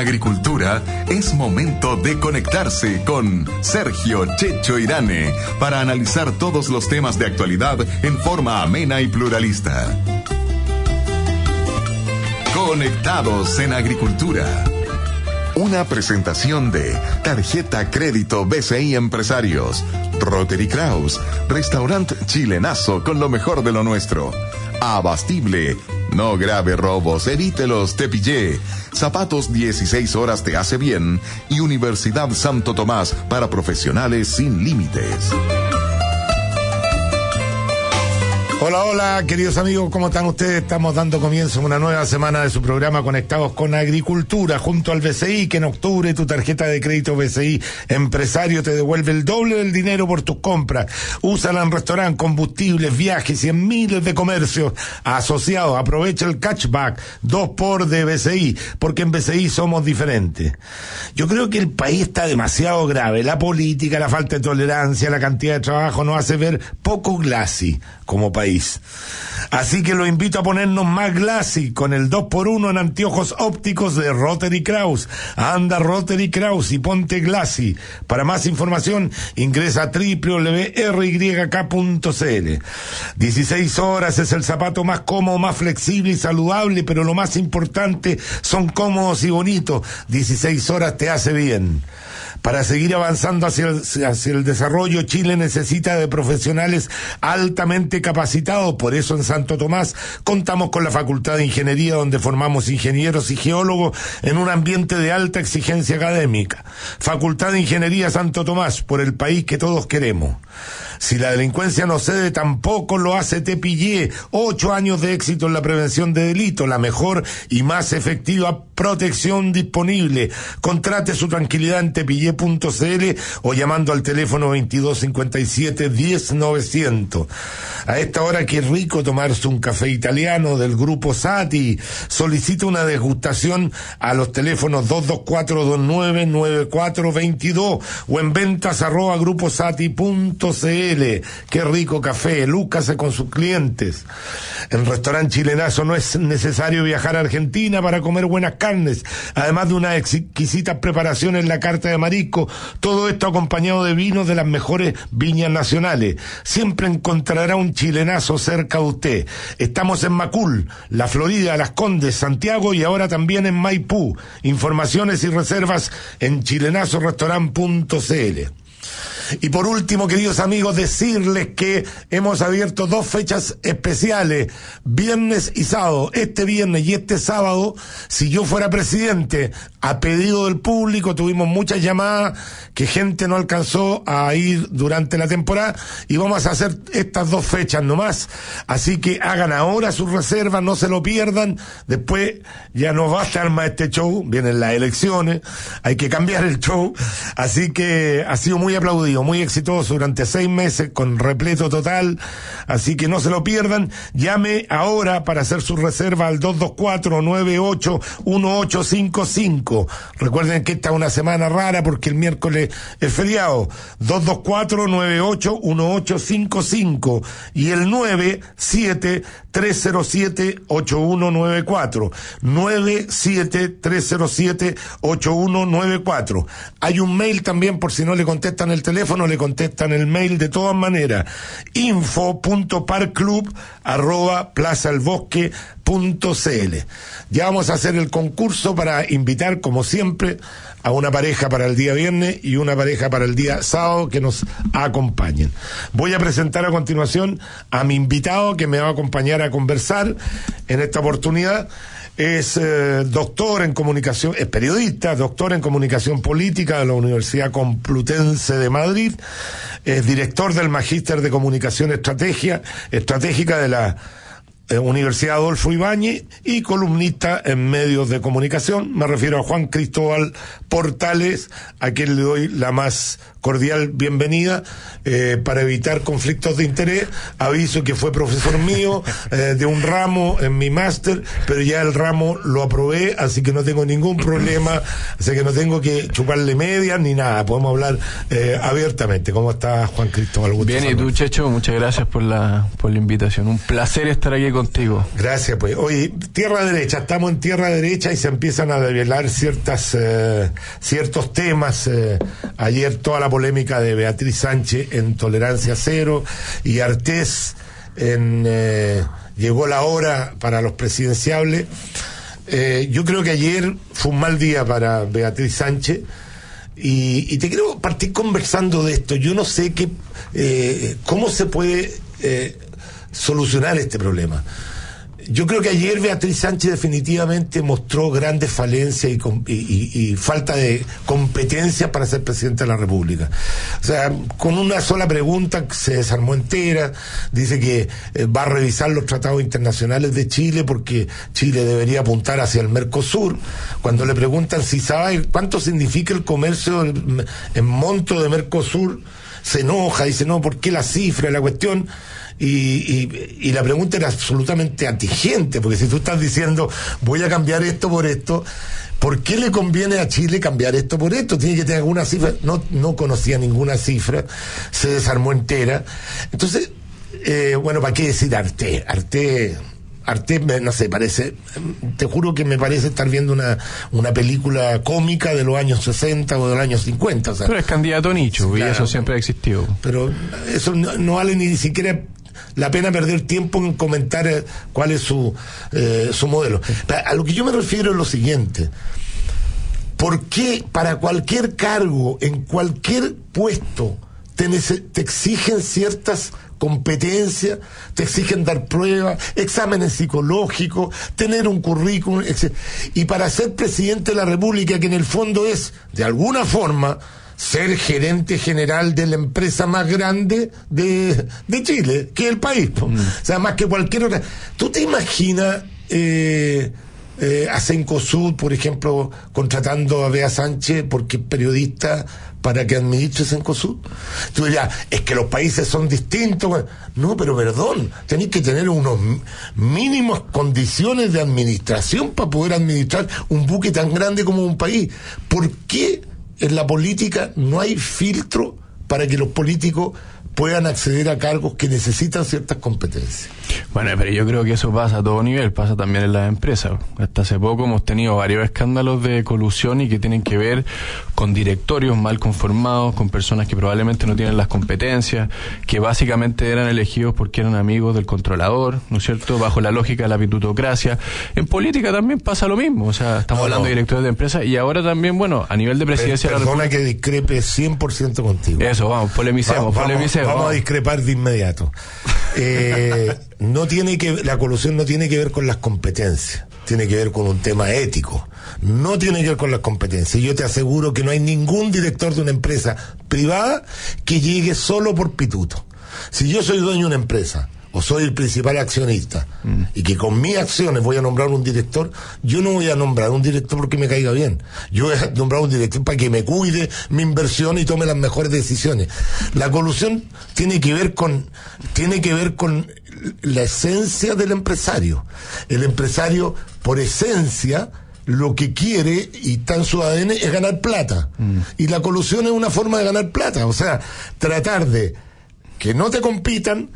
agricultura, es momento de conectarse con Sergio Checho Irane para analizar todos los temas de actualidad en forma amena y pluralista. Conectados en Agricultura. Una presentación de Tarjeta Crédito BCI Empresarios, Rotary Kraus, Restaurant Chilenazo con lo mejor de lo nuestro, Abastible, no grave robos, evítelos, te pillé. Zapatos 16 horas te hace bien y Universidad Santo Tomás para profesionales sin límites. Hola, hola, queridos amigos, ¿cómo están ustedes? Estamos dando comienzo a una nueva semana de su programa Conectados con Agricultura junto al BCI, que en octubre tu tarjeta de crédito BCI empresario te devuelve el doble del dinero por tus compras. Úsala en restaurante, combustibles, viajes y en miles de comercios asociados. Aprovecha el catchback 2 por de BCI, porque en BCI somos diferentes. Yo creo que el país está demasiado grave. La política, la falta de tolerancia, la cantidad de trabajo nos hace ver poco glassy como país. Así que lo invito a ponernos más glassy con el 2x1 en anteojos ópticos de Rotary Kraus. Anda Rotary Kraus y ponte glassy. Para más información ingresa a www.ryk.cl. 16 horas es el zapato más cómodo, más flexible y saludable, pero lo más importante son cómodos y bonitos. 16 horas te hace bien. Para seguir avanzando hacia el, hacia el, desarrollo, Chile necesita de profesionales altamente capacitados. Por eso en Santo Tomás contamos con la Facultad de Ingeniería, donde formamos ingenieros y geólogos en un ambiente de alta exigencia académica. Facultad de Ingeniería Santo Tomás, por el país que todos queremos. Si la delincuencia no cede, tampoco lo hace Tepillé. Ocho años de éxito en la prevención de delitos, la mejor y más efectiva protección disponible. Contrate su tranquilidad en tepillé.cl o llamando al teléfono 2257-10900. A esta hora, qué rico tomarse un café italiano del grupo Sati. Solicita una degustación a los teléfonos 224-299422 o en ventas arroba gruposati.cl. Qué rico café, lúcase con sus clientes. En restaurante chilenazo no es necesario viajar a Argentina para comer buenas carnes, además de una exquisita preparación en la carta de marisco, todo esto acompañado de vinos de las mejores viñas nacionales. Siempre encontrará un chilenazo cerca de usted. Estamos en Macul, La Florida, Las Condes, Santiago y ahora también en Maipú. Informaciones y reservas en chilenazorestaurant.cl. Y por último, queridos amigos, decirles que hemos abierto dos fechas especiales, viernes y sábado. Este viernes y este sábado, si yo fuera presidente, a pedido del público, tuvimos muchas llamadas que gente no alcanzó a ir durante la temporada y vamos a hacer estas dos fechas nomás. Así que hagan ahora sus reservas, no se lo pierdan. Después ya no va a estar más este show, vienen las elecciones, hay que cambiar el show. Así que ha sido muy aplaudido muy exitoso durante seis meses con repleto total, así que no se lo pierdan. Llame ahora para hacer su reserva al 224-98-1855. Recuerden que esta es una semana rara porque el miércoles es feriado. 224-98-1855 y el 97-307-8194. 97-307-8194. Hay un mail también por si no le contestan el teléfono le contestan el mail de todas maneras. info.parclub arroba plazalbosque.cl. Ya vamos a hacer el concurso para invitar, como siempre, a una pareja para el día viernes y una pareja para el día sábado que nos acompañen. Voy a presentar a continuación a mi invitado que me va a acompañar a conversar en esta oportunidad es eh, doctor en comunicación, es periodista, doctor en comunicación política de la Universidad Complutense de Madrid, es director del Magíster de Comunicación Estrategia, Estratégica de la Universidad Adolfo Ibáñez y columnista en medios de comunicación. Me refiero a Juan Cristóbal Portales, a quien le doy la más cordial bienvenida eh, para evitar conflictos de interés. Aviso que fue profesor mío eh, de un ramo en mi máster, pero ya el ramo lo aprobé, así que no tengo ningún problema, así que no tengo que chuparle medias ni nada, podemos hablar eh, abiertamente. ¿Cómo está Juan Cristóbal? Bien, y tú, Checho, muchas gracias por la, por la invitación. Un placer estar aquí contigo. Gracias, pues. Oye, tierra derecha, estamos en tierra derecha y se empiezan a develar ciertas, eh, ciertos temas. Eh, ayer toda la polémica de Beatriz Sánchez en Tolerancia Cero y Artés en eh, Llegó la hora para los presidenciables. yo creo que ayer fue un mal día para Beatriz Sánchez. Y, y, te quiero partir conversando de esto. Yo no sé qué, cómo se puede solucionar este problema. Yo creo que ayer Beatriz Sánchez definitivamente mostró grandes falencias y, falta de competencia para ser presidenta de la República. O sea, con una sola pregunta se desarmó entera, dice que eh, va a revisar los tratados internacionales de Chile porque Chile debería apuntar hacia el Mercosur. Cuando le preguntan si sabe cuánto significa el comercio en monto de Mercosur, se enoja, dice, no, ¿por qué la cifra, la cuestión? Y, y, la pregunta era absolutamente atingente, porque si tú estás diciendo voy a cambiar esto por esto, ¿por qué le conviene a Chile cambiar esto por esto? Tiene que tener alguna cifra. No, no conocía ninguna cifra, se desarmó entera. Entonces, eh, bueno, ¿para qué decir Arte? Arte. Arte, no sé, parece, te juro que me parece estar viendo una, una película cómica de los años 60 o de los años 50. pero es candidato nicho, y eso siempre ha existido. Pero eso no, no vale ni siquiera la pena perder tiempo en comentar eh, cuál es su, eh, su modelo. A lo que yo me refiero es lo siguiente. ¿Por qué para cualquier cargo, en cualquier puesto, te, te exigen ciertas competencias, te exigen dar pruebas, exámenes psicológicos, tener un currículum, etc. Y para ser presidente de la República, que en el fondo es, de alguna forma, ser gerente general de la empresa más grande de, de Chile, que es el país. Mm. O sea, más que cualquier otra. ¿Tú te imaginas eh, eh, a Sencosud, por ejemplo, contratando a Bea Sánchez porque es periodista para que administre Sencosud? Tú dirás, es que los países son distintos. No, pero perdón, tenéis que tener unos mínimos condiciones de administración para poder administrar un buque tan grande como un país. ¿Por qué? En la política no hay filtro para que los políticos puedan acceder a cargos que necesitan ciertas competencias. Bueno, pero yo creo que eso pasa a todo nivel, pasa también en las empresas. Hasta hace poco hemos tenido varios escándalos de colusión y que tienen que ver con directorios mal conformados, con personas que probablemente no tienen las competencias, que básicamente eran elegidos porque eran amigos del controlador, ¿no es cierto? Bajo la lógica de la pitutocracia. En política también pasa lo mismo, o sea, estamos hablando de directores de empresas y ahora también, bueno, a nivel de presidencia de la República... que discrepe 100% contigo. Eso, vamos, polemicemos, polemicemos. Vamos, a discrepar de inmediato. Eh, no tiene que, la colusión no tiene que ver con las competencias, tiene que ver con un tema ético. No tiene que ver con las competencias. Yo te aseguro que no hay ningún director de una empresa privada que llegue solo por pituto. Si yo soy dueño de una empresa, o soy el principal accionista mm. y que con mis acciones voy a nombrar un director, yo no voy a nombrar un director porque me caiga bien. Yo voy a nombrar un director para que me cuide mi inversión y tome las mejores decisiones. La colusión tiene que ver con tiene que ver con la esencia del empresario. El empresario por esencia lo que quiere y está en su ADN es ganar plata. Mm. Y la colusión es una forma de ganar plata, o sea, tratar de que no te compitan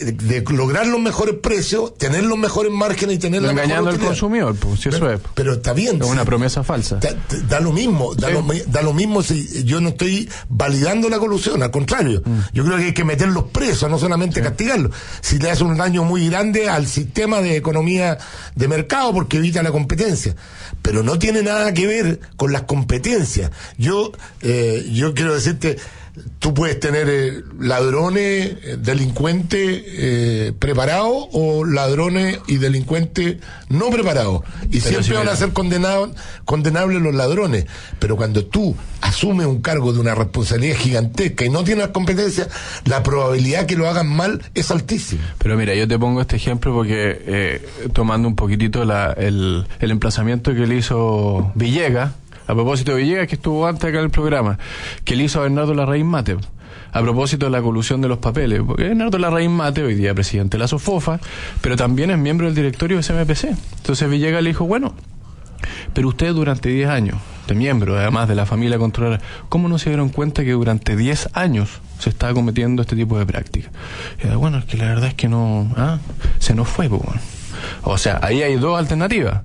de lograr los mejores precios, tener los mejores márgenes y tener la Engañando al consumidor, pues, si eso pero, es. Pero está bien. Es una promesa falsa. Da, lo mismo, da, lo, mismo si yo no estoy validando la colusión, al contrario. Mm. Yo creo que hay que meterlos presos, no solamente castigarlos. Si le hace un daño muy grande al sistema de economía de mercado porque evita la competencia. Pero no tiene nada que ver con las competencias. Yo, eh, yo quiero decirte, tú puedes tener eh, ladrones, eh, delincuentes eh, preparados o ladrones y delincuentes no preparados. Y siempre van a ser condenados, condenables los ladrones. Pero cuando tú asumes un cargo de una responsabilidad gigantesca y no tienes competencia, la probabilidad que lo hagan mal es altísima. Pero mira, yo te pongo este ejemplo porque tomando un poquitito el, el emplazamiento que le hizo Villegas, a propósito de Villegas, que estuvo antes acá en el programa, que le hizo a Bernardo Larraín Mate, a propósito de la colusión de los papeles, porque Bernardo Larraín Mate, hoy día presidente de la SOFOFA, pero también es miembro del directorio de SMPC. Entonces Villegas le dijo, bueno, pero ustedes durante 10 años, de miembro además de la familia controladora, ¿cómo no se dieron cuenta que durante 10 años se estaba cometiendo este tipo de prácticas? Y bueno, es que la verdad es que no, ¿ah? se nos fue, pues, bueno O sea, ahí hay dos alternativas.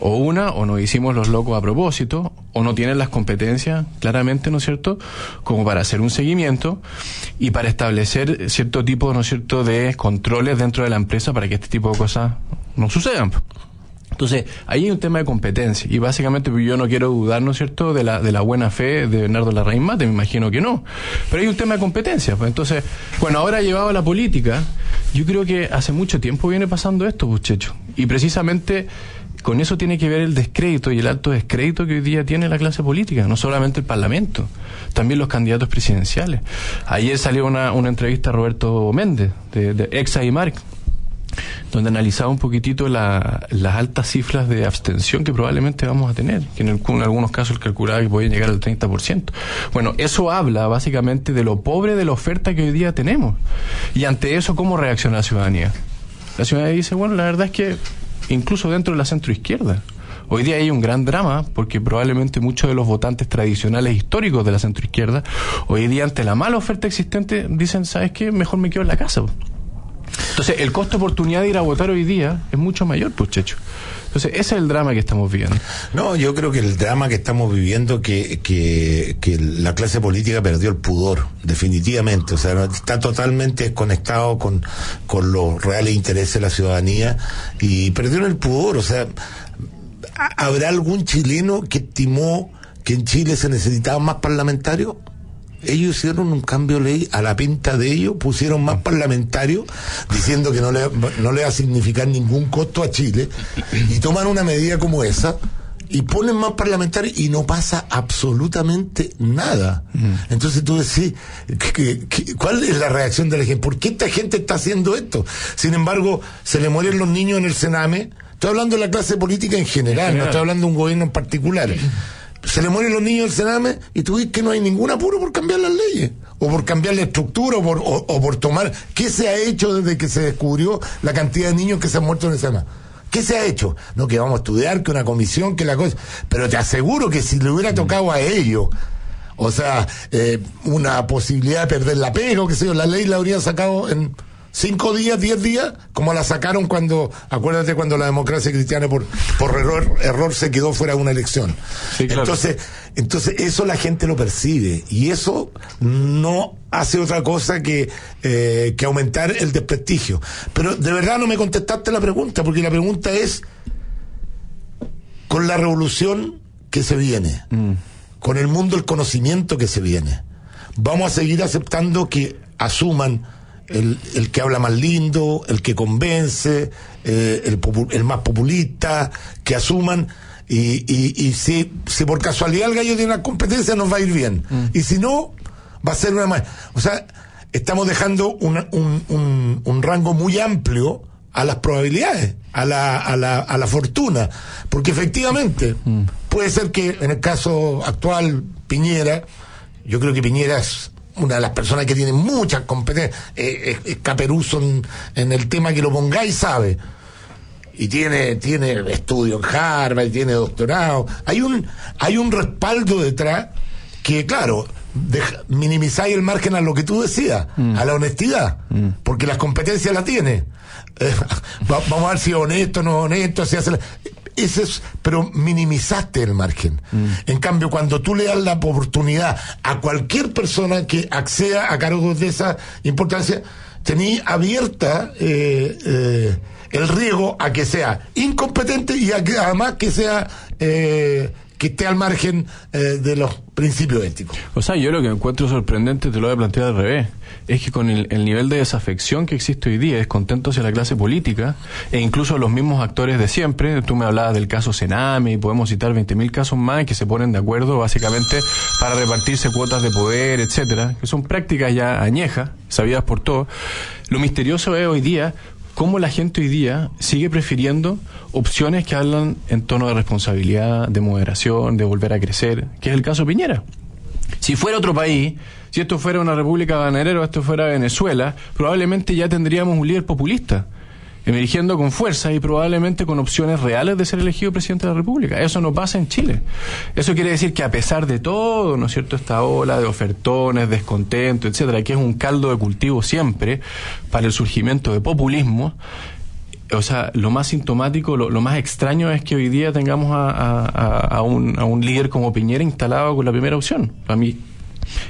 O una, o nos hicimos los locos a propósito, o no tienen las competencias, claramente, ¿no es cierto?, como para hacer un seguimiento y para establecer cierto tipo, ¿no es cierto?, de controles dentro de la empresa para que este tipo de cosas no sucedan. Entonces, ahí hay un tema de competencia. Y básicamente pues, yo no quiero dudar, ¿no es cierto?, de la, de la buena fe de Bernardo Larraín Mate, me imagino que no. Pero hay un tema de competencia. Pues entonces, bueno, ahora llevado a la política, yo creo que hace mucho tiempo viene pasando esto, muchachos. Y precisamente con eso tiene que ver el descrédito y el alto descrédito que hoy día tiene la clase política, no solamente el Parlamento, también los candidatos presidenciales. Ayer salió una, una entrevista a Roberto Méndez, de, Exa y Marc, donde analizaba un poquitito la, las altas cifras de abstención que probablemente vamos a tener, que en, el, en algunos casos calculaba que pueden llegar al 30%. Bueno, eso habla básicamente de lo pobre de la oferta que hoy día tenemos. Y ante eso, ¿cómo reacciona la ciudadanía? La ciudadanía dice, bueno, la verdad es que incluso dentro de la centroizquierda. Hoy día hay un gran drama porque probablemente muchos de los votantes tradicionales históricos de la centroizquierda, hoy día ante la mala oferta existente, dicen, ¿sabes qué? Mejor me quedo en la casa. Entonces, el costo oportunidad de ir a votar hoy día es mucho mayor, pues, Checho. Entonces, ese es el drama que estamos viviendo. No, yo creo que el drama que estamos viviendo que, que, que la clase política perdió el pudor, definitivamente. O sea, está totalmente desconectado con, con los reales intereses de la ciudadanía y perdieron el pudor. O sea, ¿habrá algún chileno que estimó que en Chile se necesitaban más parlamentarios? Ellos hicieron un cambio de ley a la pinta de ellos, pusieron más parlamentarios diciendo que no le, no le va a significar ningún costo a Chile y toman una medida como esa y ponen más parlamentarios y no pasa absolutamente nada. Mm. Entonces tú decís, cuál es la reacción de la gente? ¿Por qué esta gente está haciendo esto? Sin embargo, se le mueren los niños en el Sename. Estoy hablando de la clase política en general, no estoy hablando de un gobierno en particular se le mueren los niños del Sename y tú dices que no hay ningún apuro por cambiar las leyes, o por cambiar la estructura, o por, o, por tomar. ¿Qué se ha hecho desde que se descubrió la cantidad de niños que se han muerto en el Sename? ¿Qué se ha hecho? No, que vamos a estudiar, que una comisión, que la cosa. Pero te aseguro que si le hubiera tocado a ellos, o sea, eh, una posibilidad de perder la pega, o qué sé yo, la ley la habría sacado en cinco días, diez días, como la sacaron cuando, acuérdate cuando la democracia cristiana por, por error, error se quedó fuera de una elección. Entonces, entonces eso la gente lo percibe y eso no hace otra cosa que, eh, que aumentar el desprestigio. Pero de verdad no me contestaste la pregunta, porque la pregunta es, con la revolución que se viene, mm. con el mundo del conocimiento que se viene, vamos a seguir aceptando que asuman el, el, que habla más lindo, el que convence, eh, el, el, más populista, que asuman. Y, y, y si, si, por casualidad el gallo tiene una competencia, nos va a ir bien. Mm. Y si no, va a ser una más. O sea, estamos dejando un, un, un, rango muy amplio a las probabilidades, a la, a la, a la fortuna. Porque efectivamente, mm. puede ser que en el caso actual, Piñera, yo creo que Piñera es una de las personas que tiene muchas competencias, eh, es, caperuso en, el tema que lo pongáis, sabe. Y tiene, tiene estudio en Harvard, tiene doctorado. Hay un, hay un respaldo detrás que, claro, minimizáis el margen a lo que tú decías, mm. a la honestidad, mm. porque las competencias la tiene. Eh, vamos a ver si es honesto, no honesto, si hace ese es, pero minimizaste el margen. Mm. En cambio, cuando tú le das la oportunidad a cualquier persona que acceda a cargos de esa importancia, tení abierta eh, eh, el riesgo a que sea incompetente y a que, además que sea eh, que esté al margen eh, de los principios éticos. O sea, yo lo que encuentro sorprendente, te lo voy a plantear al revés, es que con el, nivel de desafección que existe hoy día, descontento hacia la clase política, e incluso los mismos actores de siempre, tú me hablabas del caso Sename, y podemos citar 20.000 casos más que se ponen de acuerdo básicamente para repartirse cuotas de poder, etcétera, que son prácticas ya añejas, sabidas por todos. Lo misterioso es hoy día cómo la gente hoy día sigue prefiriendo opciones que hablan en tono de responsabilidad, de moderación, de volver a crecer, que es el caso de Piñera. Si fuera otro país, si esto fuera una república bananera o esto fuera Venezuela, probablemente ya tendríamos un líder populista emergiendo con fuerza y probablemente con opciones reales de ser elegido presidente de la República. Eso no pasa en Chile. Eso quiere decir que a pesar de todo, ¿no es cierto?, esta ola de ofertones, descontento, etcétera, que es un caldo de cultivo siempre para el surgimiento de populismo, o sea, lo más sintomático, lo, más extraño es que hoy día tengamos a, un, a un líder como Piñera instalado con la primera opción. A mí,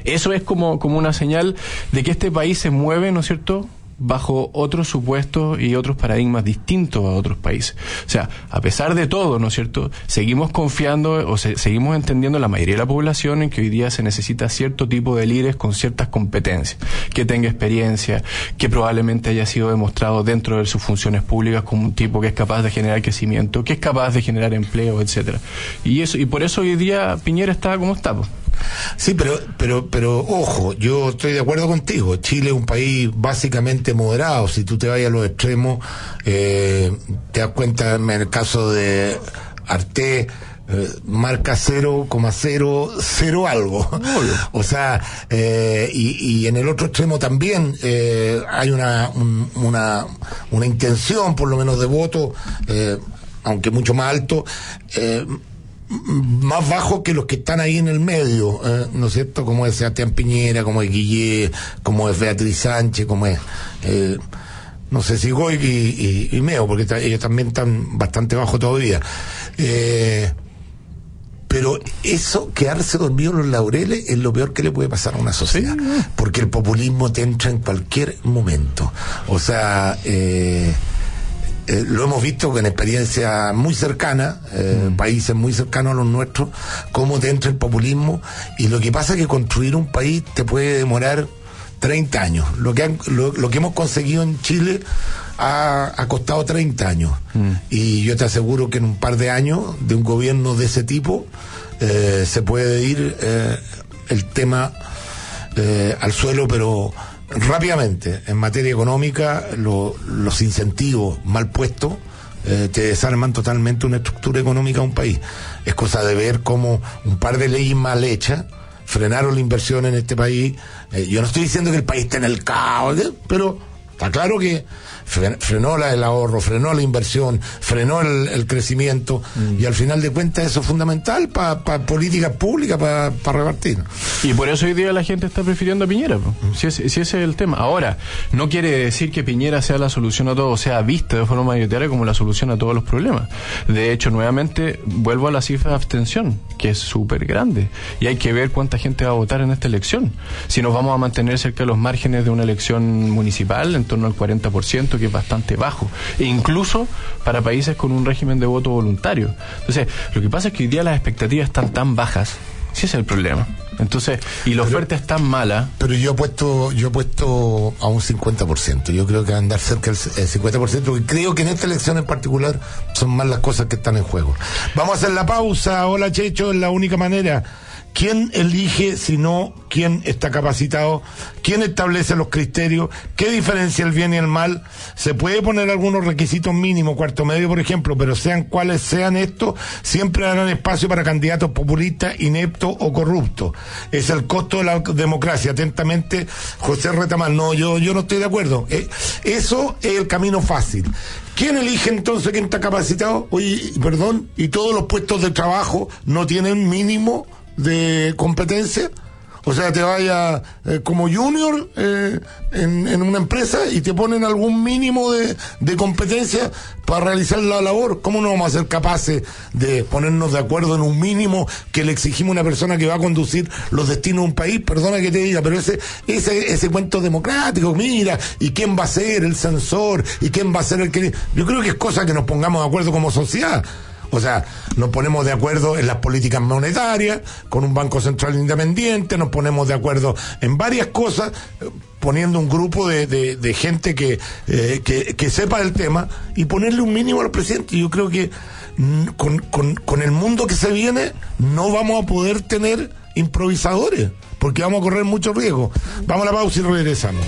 eso es como, como una señal de que este país se mueve, ¿no es cierto?, bajo otros supuestos y otros paradigmas distintos a otros países. O sea, a pesar de todo, ¿no es cierto? Seguimos confiando o se, seguimos entendiendo la mayoría de la población en que hoy día se necesita cierto tipo de líderes con ciertas competencias, que tenga experiencia, que probablemente haya sido demostrado dentro de sus funciones públicas como un tipo que es capaz de generar crecimiento, que es capaz de generar empleo, etcétera. Y eso y por eso hoy día Piñera está como está. Sí, pero, pero, pero ojo, yo estoy de acuerdo contigo. Chile es un país básicamente moderado. Si tú te vas a los extremos, eh, te das cuenta en el caso de Arte, eh, marca 0,00 algo. o sea, eh, y, y, en el otro extremo también eh, hay una, un, una, una intención, por lo menos de voto, eh, aunque mucho más alto, eh, más bajo que los que están ahí en el medio, eh, ¿no es cierto? Como es Sebastián Piñera, como es Guillé, como es Beatriz Sánchez, como es, eh, no sé si Goy y, y, y Meo, porque ellos también están bastante bajo todavía. Eh, pero eso, quedarse dormido en los laureles, es lo peor que le puede pasar a una sociedad. Porque el populismo te entra en cualquier momento. O sea, eh, eh, lo hemos visto con experiencias muy cercanas, eh, mm. países muy cercanos a los nuestros, cómo te entra el populismo y lo que pasa es que construir un país te puede demorar 30 años. Lo que, han, lo, lo, que hemos conseguido en Chile ha, ha costado 30 años mm. y yo te aseguro que en un par de años de un gobierno de ese tipo eh, se puede ir eh, el tema al suelo, pero rápidamente, en materia económica, lo, los incentivos mal puestos eh, te desarman totalmente una estructura económica de un país. Es cosa de ver cómo un par de leyes mal hechas frenaron la inversión en este país. Eh, yo no estoy diciendo que el país esté en el caos, pero está claro que frenó la, el ahorro, frenó la inversión, frenó el, el crecimiento mm. y al final de cuentas eso es fundamental para pa políticas públicas, para pa repartir. Y por eso hoy día la gente está prefiriendo a Piñera, mm. si, es, si ese es el tema. Ahora, no quiere decir que Piñera sea la solución a todo, o sea vista de forma mayoritaria como la solución a todos los problemas. De hecho, nuevamente vuelvo a la cifra de abstención, que es súper grande y hay que ver cuánta gente va a votar en esta elección. Si nos vamos a mantener cerca de los márgenes de una elección municipal, en torno al 40%, que es bastante bajo, e incluso para países con un régimen de voto voluntario. Entonces, lo que pasa es que hoy día las expectativas están tan bajas, ese es el problema. Entonces, y la oferta es tan mala. Pero yo he puesto, yo he puesto a un 50%. Yo creo que va a andar cerca del 50%, porque creo que en esta elección en particular son más las cosas que están en juego. Vamos a hacer la pausa. Hola Checho, es la única manera. ¿Quién elige si no quién está capacitado? ¿Quién establece los criterios? ¿Qué diferencia el bien y el mal? Se puede poner algunos requisitos mínimos, cuarto medio, por ejemplo, pero sean cuales sean estos, siempre darán espacio para candidatos populistas, ineptos o corruptos. Es el costo de la democracia. Atentamente, José Retamal. No, yo, yo no estoy de acuerdo. Eh, eso es el camino fácil. ¿Quién elige entonces quién está capacitado? Oye, perdón, y todos los puestos de trabajo no tienen mínimo de competencia. O sea, te vaya eh, como junior eh, en, una empresa y te ponen algún mínimo de, de, competencia para realizar la labor. ¿Cómo no vamos a ser capaces de ponernos de acuerdo en un mínimo que le exigimos a una persona que va a conducir los destinos de un país? Perdona que te diga, pero ese, ese, ese cuento democrático, mira, ¿y quién va a ser el censor? ¿Y quién va a ser el que... Yo creo que es cosa que nos pongamos de acuerdo como sociedad. O sea, nos ponemos de acuerdo en las políticas monetarias, con un Banco Central independiente, nos ponemos de acuerdo en varias cosas, poniendo un grupo de, de, gente que, eh, que, que, sepa el tema y ponerle un mínimo al presidente. Yo creo que con, con, con el mundo que se viene no vamos a poder tener improvisadores, porque vamos a correr mucho riesgo. Vamos a la pausa y regresamos.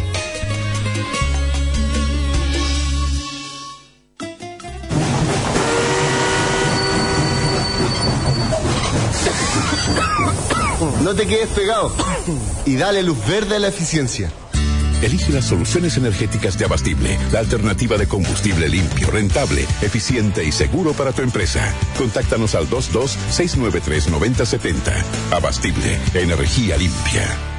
No te quedes pegado y dale luz verde a la eficiencia. Elige las soluciones energéticas de Abastible, la alternativa de combustible limpio, rentable, eficiente y seguro para tu empresa. Contáctanos al 22-693-9070. Abastible, energía limpia.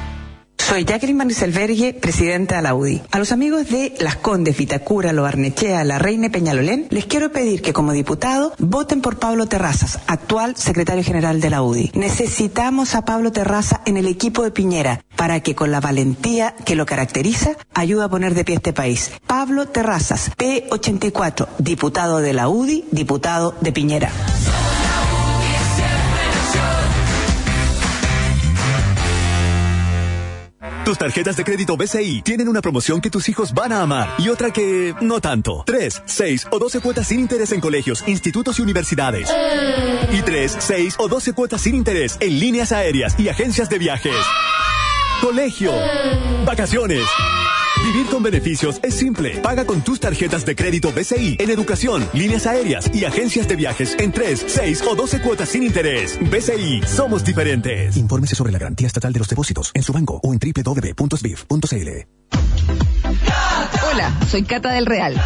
Soy Jacqueline Maniselvergue, presidenta de la UDI. A los amigos de Las Condes, Vitacura, Lo Barnechea, La Reina y Peñalolén, les quiero pedir que como diputado voten por Pablo Terrazas, actual secretario general de la UDI. Necesitamos a Pablo Terraza en el equipo de Piñera para que con la valentía que lo caracteriza ayude a poner de pie este país. Pablo Terrazas, P84, diputado de la UDI, diputado de Piñera. Tus tarjetas de crédito BCI tienen una promoción que tus hijos van a amar y otra que no tanto. 3, 6 o 12 cuotas sin interés en colegios, institutos y universidades. Y 3, 6 o 12 cuotas sin interés en líneas aéreas y agencias de viajes. Colegio. Vacaciones. Vivir con beneficios es simple. Paga con tus tarjetas de crédito BCI en educación, líneas aéreas y agencias de viajes en 3, 6 o 12 cuotas sin interés. BCI, somos diferentes. Infórmese sobre la garantía estatal de los depósitos en su banco o en www.sbif.cl. Hola, soy Cata del Real.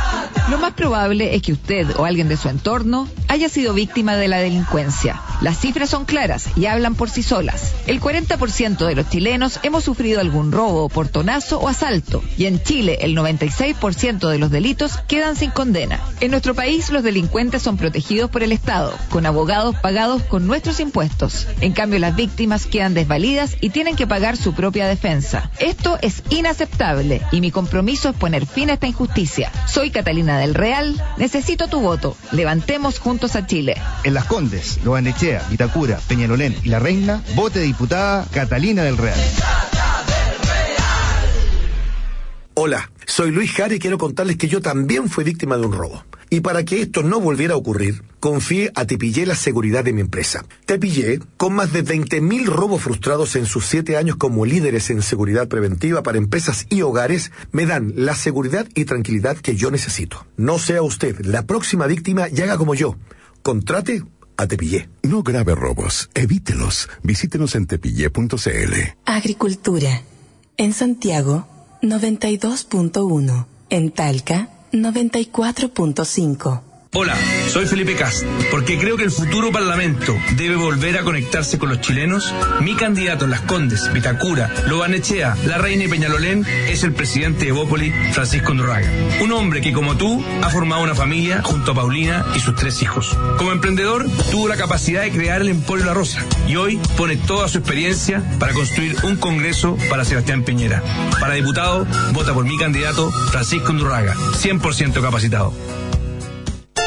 Lo más probable es que usted o alguien de su entorno haya sido víctima de la delincuencia. Las cifras son claras y hablan por sí solas. El 40% de los chilenos hemos sufrido algún robo, portonazo o asalto. Y en Chile, el 96% de los delitos quedan sin condena. En nuestro país, los delincuentes son protegidos por el Estado, con abogados pagados con nuestros impuestos. En cambio, las víctimas quedan desvalidas y tienen que pagar su propia defensa. Esto es inaceptable y mi compromiso es poner fin a esta injusticia. Soy Catalina del Real, necesito tu voto. Levantemos juntos a Chile. En Las Condes, Loanechea, Vitacura, Peñalolén y La Reina, vote diputada Catalina del Real. Hola, soy Luis Jara y quiero contarles que yo también fui víctima de un robo. Y para que esto no volviera a ocurrir, confié a Tepillé la seguridad de mi empresa. Tepillé, con más de 20.000 robos frustrados en sus siete años como líderes en seguridad preventiva para empresas y hogares, me dan la seguridad y tranquilidad que yo necesito. No sea usted la próxima víctima y haga como yo. Contrate a Tepillé. No grave robos, evítelos. Visítenos en tepillé.cl. Agricultura. En Santiago, 92.1. En Talca, 94.5. Hola, soy Felipe Cast. Porque creo que el futuro Parlamento debe volver a conectarse con los chilenos. Mi candidato en Las Condes, Vitacura, Lobanechea, La Reina y Peñalolén es el presidente de Bópoli, Francisco Ndurraga. Un hombre que, como tú, ha formado una familia junto a Paulina y sus tres hijos. Como emprendedor, tuvo la capacidad de crear el Emporio La Rosa y hoy pone toda su experiencia para construir un congreso para Sebastián Piñera. Para diputado, vota por mi candidato, Francisco Ndurraga, 100% capacitado.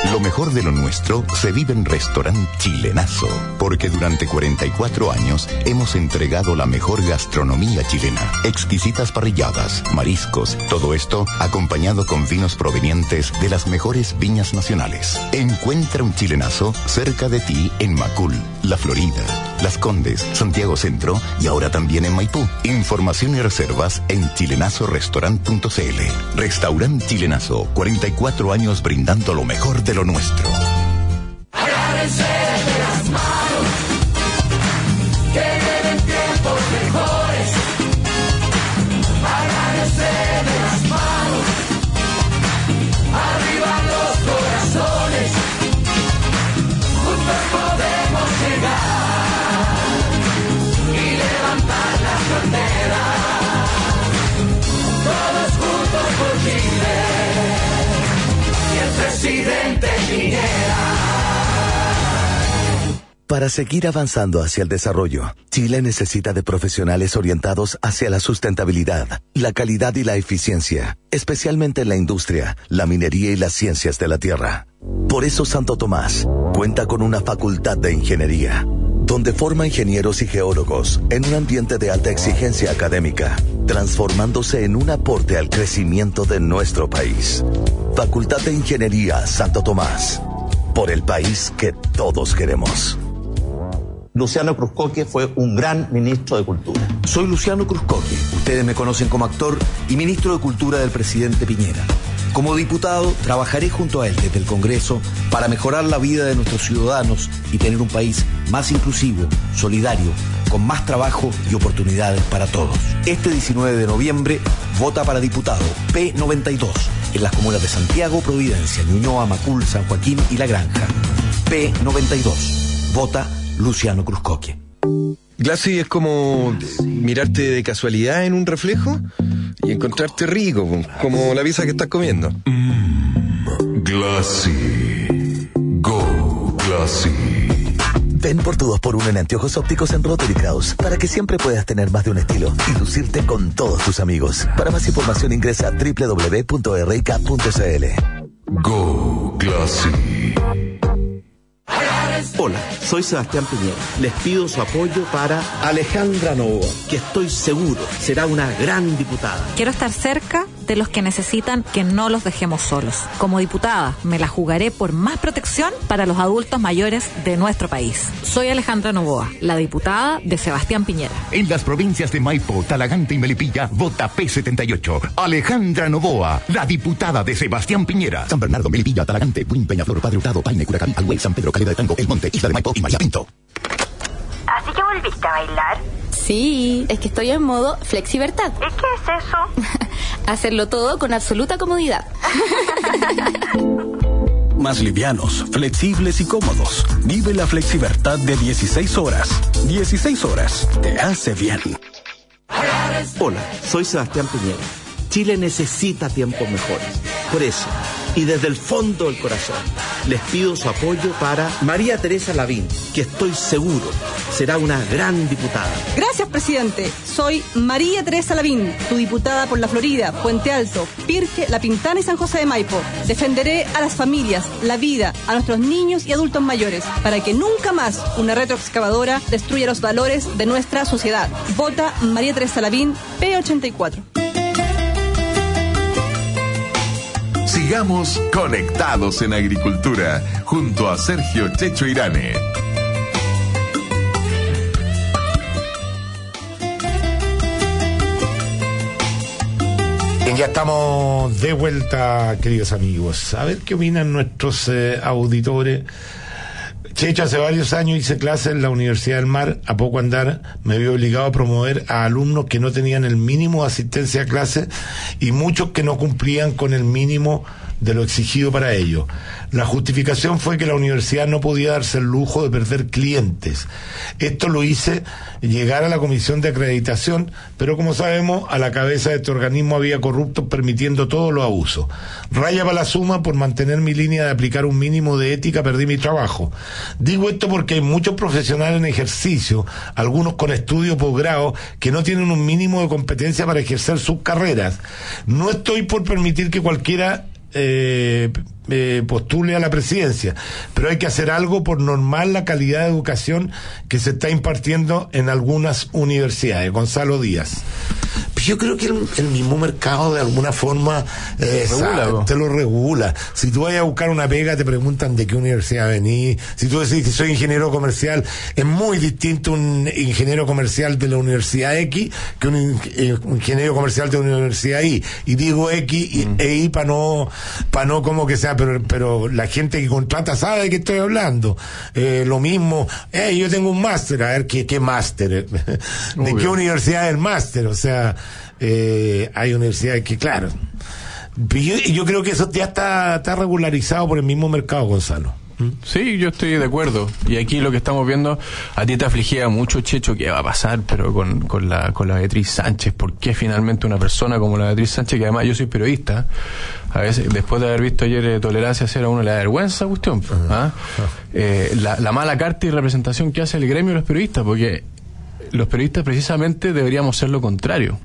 Lo mejor de lo nuestro se vive en Restaurant Chilenazo, porque durante 44 años hemos entregado la mejor gastronomía chilena. Exquisitas parrilladas, mariscos, todo esto acompañado con vinos provenientes de las mejores viñas nacionales. Encuentra un chilenazo cerca de ti en Macul, La Florida, Las Condes, Santiago Centro y ahora también en Maipú. Información y reservas en chilenazorestaurant.cl. Restaurant Chilenazo, 44 años brindando lo mejor de lo nuestro. Para seguir avanzando hacia el desarrollo, Chile necesita de profesionales orientados hacia la sustentabilidad, la calidad y la eficiencia, especialmente en la industria, la minería y las ciencias de la tierra. Por eso Santo Tomás cuenta con una facultad de ingeniería, donde forma ingenieros y geólogos en un ambiente de alta exigencia académica, transformándose en un aporte al crecimiento de nuestro país. Facultad de Ingeniería Santo Tomás, por el país que todos queremos. Luciano Cruzcoque fue un gran ministro de Cultura. Soy Luciano Cruzcoque. Ustedes me conocen como actor y ministro de Cultura del presidente Piñera. Como diputado, trabajaré junto a él desde el Congreso para mejorar la vida de nuestros ciudadanos y tener un país más inclusivo, solidario, con más trabajo y oportunidades para todos. Este 19 de noviembre, vota para diputado P92 en las comunas de Santiago, Providencia, Ñuñoa, Macul, San Joaquín y La Granja. P92. Vota Luciano Cruzcoque. Glassy es como mirarte de casualidad en un reflejo y encontrarte rico, como la pizza que estás comiendo. Glassy. Go Glassy. Ven por tu 2x1 en anteojos ópticos en Rotary Kraus para que siempre puedas tener más de un estilo y lucirte con todos tus amigos. Para más información ingresa a www.rk.cl. Go Glassy. Hola, soy Sebastián Piñera. Les pido su apoyo para Alejandra Novoa, que estoy seguro será una gran diputada. Quiero estar cerca de los que necesitan que no los dejemos solos. Como diputada, me la jugaré por más protección para los adultos mayores de nuestro país. Soy Alejandra Novoa, la diputada de Sebastián Piñera. En las provincias de Maipo, Talagante y Melipilla, vota P78. Alejandra Novoa, la diputada de Sebastián Piñera. San Bernardo, Melipilla, Talagante, Buin, Peñaflor, Padre Hurtado, Paine, Curacaví, Alhuey, San Pedro, Calera de Tango, El Monte, Isla de Maipo y María Pinto. ¿Así que volviste a bailar? Sí, es que estoy en modo flexibertad. ¿Y qué es eso? Hacerlo todo con absoluta comodidad. Más livianos, flexibles y cómodos. Vive la flexibertad de 16 horas. 16 horas te hace bien. Hola, soy Sebastián Piñera. Chile necesita tiempos mejores. Por eso, y desde el fondo del corazón, les pido su apoyo para María Teresa Lavín, que estoy seguro será una gran diputada. Gracias, presidente. Soy María Teresa Lavín, tu diputada por la Florida, Puente Alto, Pirque, La Pintana y San José de Maipo. Defenderé a las familias, la vida, a nuestros niños y adultos mayores, para que nunca más una retroexcavadora destruya los valores de nuestra sociedad. Vota María Teresa Lavín, P84. Sigamos conectados en agricultura junto a Sergio Checho Irane. Ya estamos de vuelta, queridos amigos. A ver qué opinan nuestros eh, auditores. Checho, hace varios años hice clases en la Universidad del Mar. A poco andar me vi obligado a promover a alumnos que no tenían el mínimo de asistencia a clases y muchos que no cumplían con el mínimo de lo exigido para ello. La justificación fue que la universidad no podía darse el lujo de perder clientes. Esto lo hice llegar a la comisión de acreditación, pero como sabemos, a la cabeza de este organismo había corruptos permitiendo todos los abusos. Raya para la suma, por mantener mi línea de aplicar un mínimo de ética, perdí mi trabajo. Digo esto porque hay muchos profesionales en ejercicio, algunos con estudio posgrado, que no tienen un mínimo de competencia para ejercer sus carreras. No estoy por permitir que cualquiera eh, eh, postule a la presidencia, pero hay que hacer algo por normar la calidad de educación que se está impartiendo en algunas universidades. Gonzalo Díaz. Yo creo que el, el mismo mercado de alguna forma eh, Regula, sabe, po. te lo regula. Si tú vayas a buscar una pega, te preguntan de qué universidad venís. Si tú decís que soy ingeniero comercial, es muy distinto un ingeniero comercial de la Universidad X que un, eh, un ingeniero comercial de la Universidad Y. Y digo X y, e Y para no, para no como que sea, pero, pero la gente que contrata sabe de qué estoy hablando. Eh, lo mismo, eh, yo tengo un máster, a ver qué, qué máster, de qué universidad es el máster, o sea, eh, hay universidades que, claro. Yo, yo creo que eso ya está, está regularizado por el mismo mercado, Gonzalo. Sí, yo estoy de acuerdo. Y aquí lo que estamos viendo, a ti te afligía mucho, Checho, qué va a pasar, pero con, con la, con la Beatriz Sánchez. ¿Por qué finalmente una persona como la Beatriz Sánchez, que además yo soy periodista, a veces, después de haber visto ayer eh, Tolerancia Cero a uno le da vergüenza, cuestión. ¿ah? Eh, la, la mala carta y representación que hace el gremio de los periodistas, porque los periodistas precisamente deberíamos ser lo contrario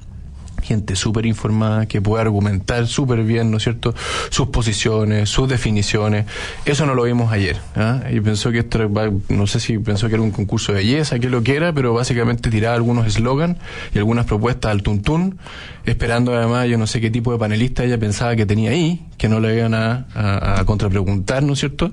gente súper informada que puede argumentar súper bien, ¿no es cierto?, sus posiciones, sus definiciones. Eso no lo vimos ayer. ¿ah? Y pensó que esto, no sé si pensó que era un concurso de belleza, que lo que era, pero básicamente tiraba algunos eslogan y algunas propuestas al tuntún, esperando además, yo no sé qué tipo de panelista ella pensaba que tenía ahí, que no le iban a, a, contrapreguntar, ¿no es cierto?,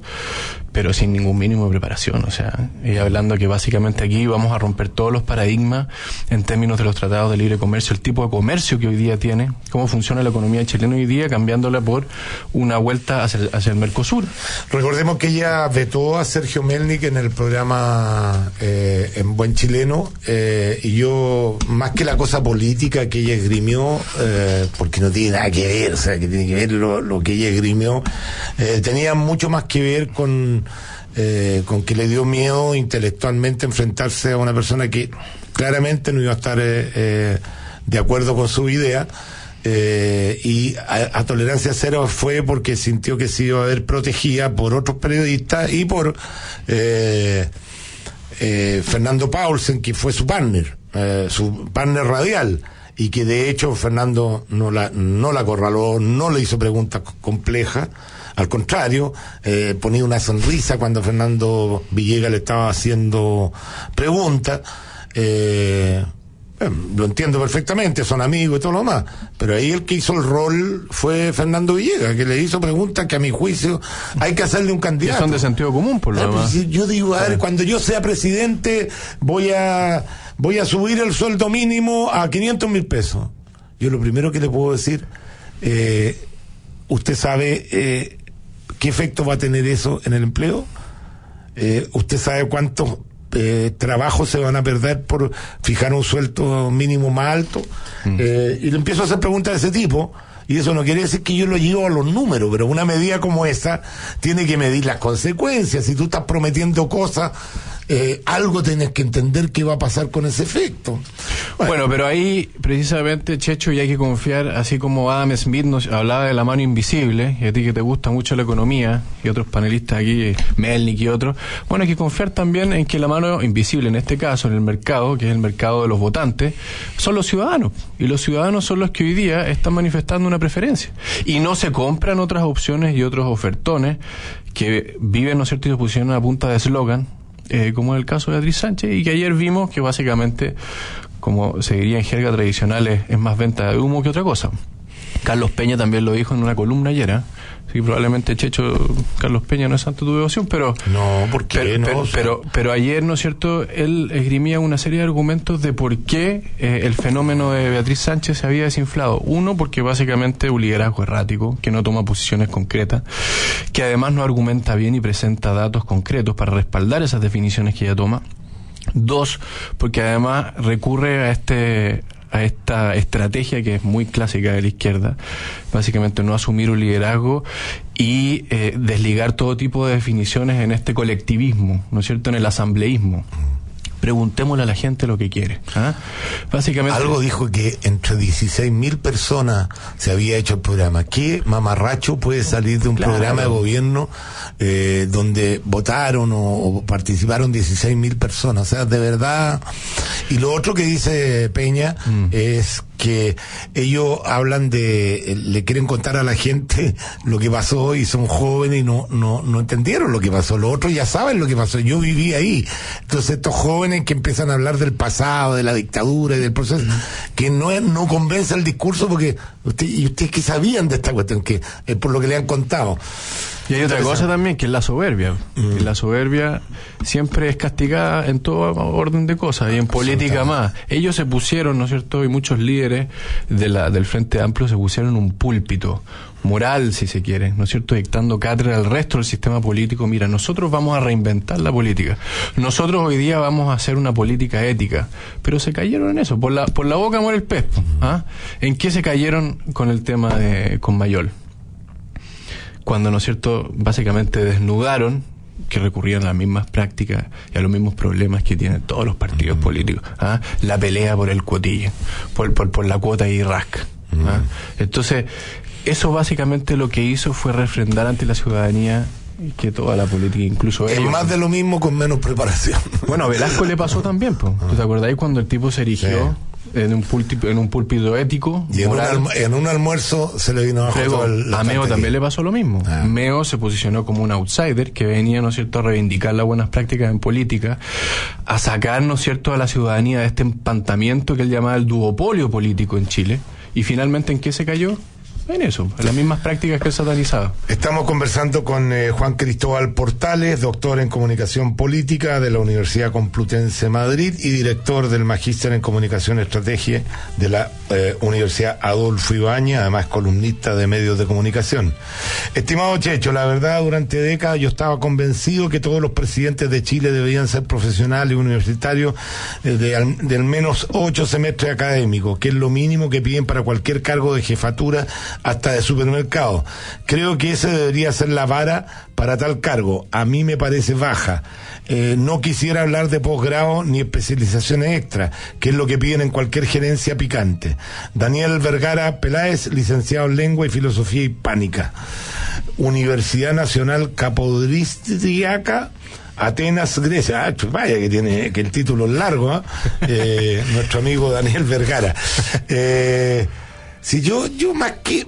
pero sin ningún mínimo de preparación. O sea, ella hablando que básicamente aquí vamos a romper todos los paradigmas en términos de los tratados de libre comercio, el tipo de comercio que hoy día tiene, cómo funciona la economía chilena hoy día, cambiándola por una vuelta hacia, hacia el Mercosur. Recordemos que ella vetó a Sergio Melnik en el programa eh, en Buen Chileno eh, y yo, más que la cosa política que ella esgrimió, eh, porque no tiene nada que ver, o sea, que tiene que ver lo, que ella esgrimió, eh, tenía mucho más que ver con eh, con que le dio miedo intelectualmente enfrentarse a una persona que claramente no iba a estar eh, de acuerdo con su idea. y a, tolerancia cero fue porque sintió que se iba a ver protegida por otros periodistas y por Fernando Paulsen, que fue su partner, su partner radial, y que de hecho Fernando no la, no la acorraló, no le hizo preguntas complejas, al contrario, eh, ponía una sonrisa cuando Fernando Villegas le estaba haciendo preguntas. Eh, eh, lo entiendo perfectamente, son amigos y todo lo demás, pero ahí el que hizo el rol fue Fernando Villegas, que le hizo preguntas que a mi juicio hay que hacerle un Que candidato. son de sentido común, por lo Ah, pues, demás. yo digo, a ver, cuando yo sea presidente, voy a, voy a subir el sueldo mínimo a 500 mil pesos. Yo lo primero que le puedo decir, eh, ¿usted sabe eh, qué efecto va a tener eso en el empleo? Eh, ¿Usted sabe cuántos eh, trabajos se van a perder por fijar un sueldo mínimo más alto? Eh, y le empiezo a hacer preguntas de ese tipo. Y eso no quiere decir que yo lo llevo a los números, pero una medida como esa tiene que medir las consecuencias. Si tú estás prometiendo cosas, eh, algo tienes que entender qué va a pasar con ese efecto. Bueno, pero ahí precisamente, Checho, y hay que confiar, así como Adam Smith nos hablaba de la mano invisible, y a ti que te gusta mucho la economía, y otros panelistas aquí, Melnik y otros, bueno, hay que confiar también en que la mano invisible, en este caso, en el mercado, que es el mercado de los votantes, son los ciudadanos. Y los ciudadanos son los que hoy día están manifestando una preferencia. Y no se compran otras opciones y otros ofertones que viven, ¿no es cierto?, y se pusieron a punta de eslogan, eh, como en el caso de Beatriz Sánchez, y que ayer vimos que básicamente, como se diría en jerga tradicional, es, más venta de humo que otra cosa. Carlos Peña también lo dijo en una columna ayer, ¿eh? Sí, probablemente Checho, Carlos Peña no es santo tu devoción, pero... No, ¿por qué pero, no? Pero, pero ayer, ¿no es cierto?, él esgrimía una serie de argumentos de por qué eh, el fenómeno de Beatriz Sánchez se había desinflado. Uno, porque básicamente un liderazgo errático, que no toma posiciones concretas, que además no argumenta bien y presenta datos concretos para respaldar esas definiciones que ella toma. Dos, porque además recurre a este a esta estrategia que es muy clásica de la izquierda, básicamente no asumir un liderazgo y eh, desligar todo tipo de definiciones en este colectivismo, ¿no es cierto?, en el asambleísmo. Preguntémosle a la gente lo que quiere. ¿ah? Básicamente. Algo dijo que entre 16 mil personas se había hecho el programa. ¿Qué mamarracho puede salir de un Claro. programa de gobierno eh, donde votaron o, o participaron 16 mil personas? O sea, de verdad. Y lo otro que dice Peña es que ellos hablan de, eh, le quieren contar a la gente lo que pasó y son jóvenes y no, no, no entendieron lo que pasó. Los otros ya saben lo que pasó. Yo viví ahí. Entonces estos jóvenes que empiezan a hablar del pasado, de la dictadura y del proceso, que no, es- no convence el discurso porque usted, y ustedes que sabían de esta cuestión, que es por lo que le han contado. Y hay otra cosa también, que es la soberbia. Mm. La soberbia siempre es castigada en todo orden de cosas, y en política más. Ellos se pusieron, ¿no es cierto? Y muchos líderes de la, del Frente Amplio se pusieron un púlpito moral, si se quiere, ¿no es cierto? Dictando cátedra al resto del sistema político. Mira, nosotros vamos a reinventar la política. Nosotros hoy día vamos a hacer una política ética. Pero se cayeron en eso. Por la, por la boca muere el pez. ¿ah? ¿En qué se cayeron con el tema de con Mayol? Cuando, ¿no es cierto?, básicamente desnudaron que recurrían a las mismas prácticas y a los mismos problemas que tienen todos los partidos políticos. ¿ah? La pelea por el cuotillo, por, por, por la cuota y rasca. ¿ah? Entonces, eso básicamente lo que hizo fue refrendar ante la ciudadanía que toda la política, incluso Es más de lo mismo con menos preparación. Bueno, a Velasco le pasó también, po. ¿tú te acordáis cuando el tipo se erigió en, un púlpito, en un púlpito ético? Y en un, en almuerzo se le vino abajo Luego, el- a Meo también le pasó lo mismo. Meo se posicionó como un outsider que venía, ¿no es cierto?, a reivindicar las buenas prácticas en política, a sacar, ¿no es cierto?, a la ciudadanía de este empantamiento que él llamaba el duopolio político en Chile. Y finalmente, ¿en qué se cayó? En eso, en las mismas prácticas que él satanizaba. Estamos conversando con eh, Juan Cristóbal Portales, doctor en comunicación política de la Universidad Complutense Madrid y director del Magíster en Comunicación Estrategia de la eh, Universidad Adolfo Ibañez, además columnista de medios de comunicación. Estimado Checho, la verdad, durante décadas yo estaba convencido que todos los presidentes de Chile debían ser profesionales universitarios eh, de, al, de al menos ocho semestres académicos, que es lo mínimo que piden para cualquier cargo de jefatura hasta de supermercado. Creo que esa debería ser la vara para tal cargo. A mí me parece baja. Eh, no quisiera hablar de posgrado ni especializaciones extra, que es lo que piden en cualquier gerencia picante. Daniel Vergara Peláez, licenciado en Lengua y Filosofía Hispánica. Universidad Nacional Capodristiaca. Atenas, Grecia. Ah, vaya que tiene que el título es largo, ¿ah? Eh, nuestro amigo Daniel Vergara. Eh, si yo, yo más que,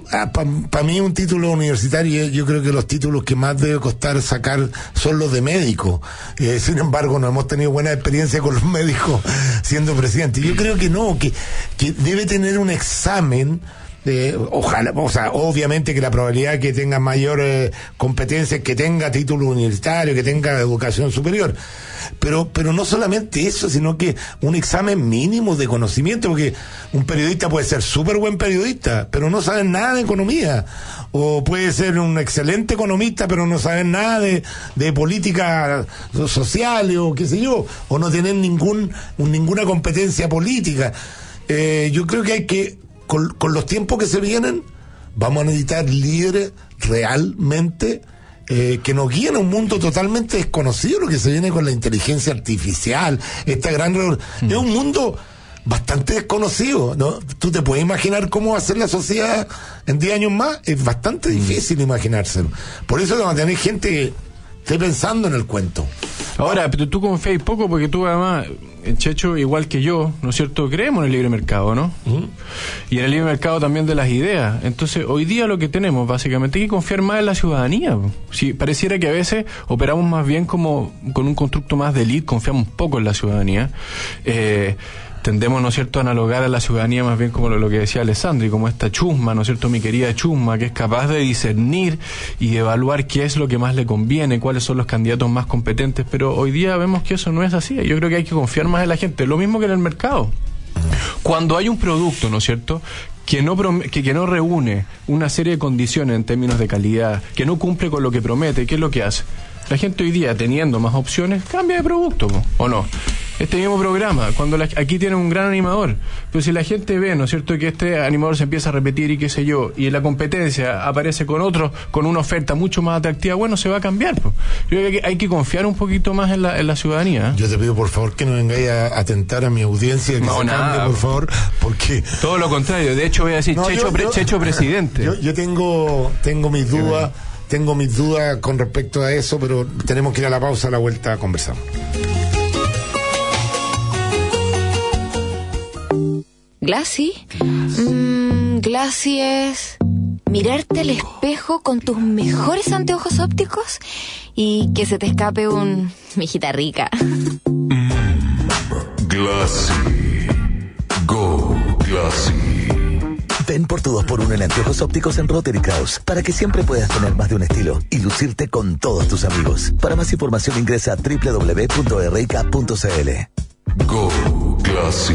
para mí un título universitario, yo creo que los títulos que más debe costar sacar son los de médico. Eh, sin embargo, no hemos tenido buena experiencia con los médicos siendo presidente. Yo creo que no, que, que debe tener un examen ojalá, o sea, obviamente que la probabilidad de que tenga mayor eh, competencia que tenga título universitario, que tenga educación superior. Pero, pero no solamente eso, sino que un examen mínimo de conocimiento, porque un periodista puede ser súper buen periodista, pero no sabe nada de economía. O puede ser un excelente economista, pero no sabe nada de, de política social o qué sé yo, o no tener ningún, ninguna competencia política. Eh, yo creo que hay que con, con los tiempos que se vienen, vamos a necesitar líderes realmente eh, que nos guíen a un mundo totalmente desconocido, lo que se viene con la inteligencia artificial, esta gran... revol- Es un mundo bastante desconocido, ¿no? Tú te puedes imaginar cómo va a ser la sociedad en 10 años más, es bastante difícil imaginárselo. Por eso vamos a tener gente que esté pensando en el cuento. Ahora, pero tú confías poco porque tú además, Checho, igual que yo, ¿no es cierto? Creemos en el libre mercado, ¿no? Y en el libre mercado también de las ideas. Entonces, hoy día lo que tenemos, básicamente, hay que confiar más en la ciudadanía. Si pareciera que a veces operamos más bien como con un constructo más de elite, confiamos poco en la ciudadanía. Eh, tendemos, ¿no es cierto?, a analogar a la ciudadanía más bien como lo, que decía Alessandri, como esta chusma, ¿no es cierto?, mi querida chusma, que es capaz de discernir y de evaluar qué es lo que más le conviene, cuáles son los candidatos más competentes, pero hoy día vemos que eso no es así. Yo creo que hay que confiar más en la gente, lo mismo que en el mercado. Cuando hay un producto, ¿no es cierto?, que no, que, que no reúne una serie de condiciones en términos de calidad, que no cumple con lo que promete, ¿qué es lo que hace? La gente hoy día, teniendo más opciones, cambia de producto, po, ¿o no? Este mismo programa, cuando la- aquí tiene un gran animador, pero si la gente ve, ¿no es cierto?, que este animador se empieza a repetir y qué sé yo, y la competencia aparece con otro, con una oferta mucho más atractiva, bueno, se va a cambiar. po. Yo creo que hay que confiar un poquito más en la, en la ciudadanía. ¿eh? Yo te pido por favor que no vengáis a atentar a mi audiencia, que No, se nada. cambie, por favor, porque Todo lo contrario, de hecho voy a decir, No, Checho, yo- pre- yo- Checho presidente. Yo, yo tengo, tengo mis dudas, tengo mis dudas con respecto a eso, pero tenemos que ir a la pausa, a la vuelta conversamos. Glassy. Mm, Glassy es mirarte al espejo con tus mejores anteojos ópticos y que se te escape un mijita rica. Glassy. Go Glassy. Ven por tu 2x1 en anteojos ópticos en Rotary Kraus para que siempre puedas tener más de un estilo y lucirte con todos tus amigos. Para más información ingresa a www.rk.cl. Go Glassy.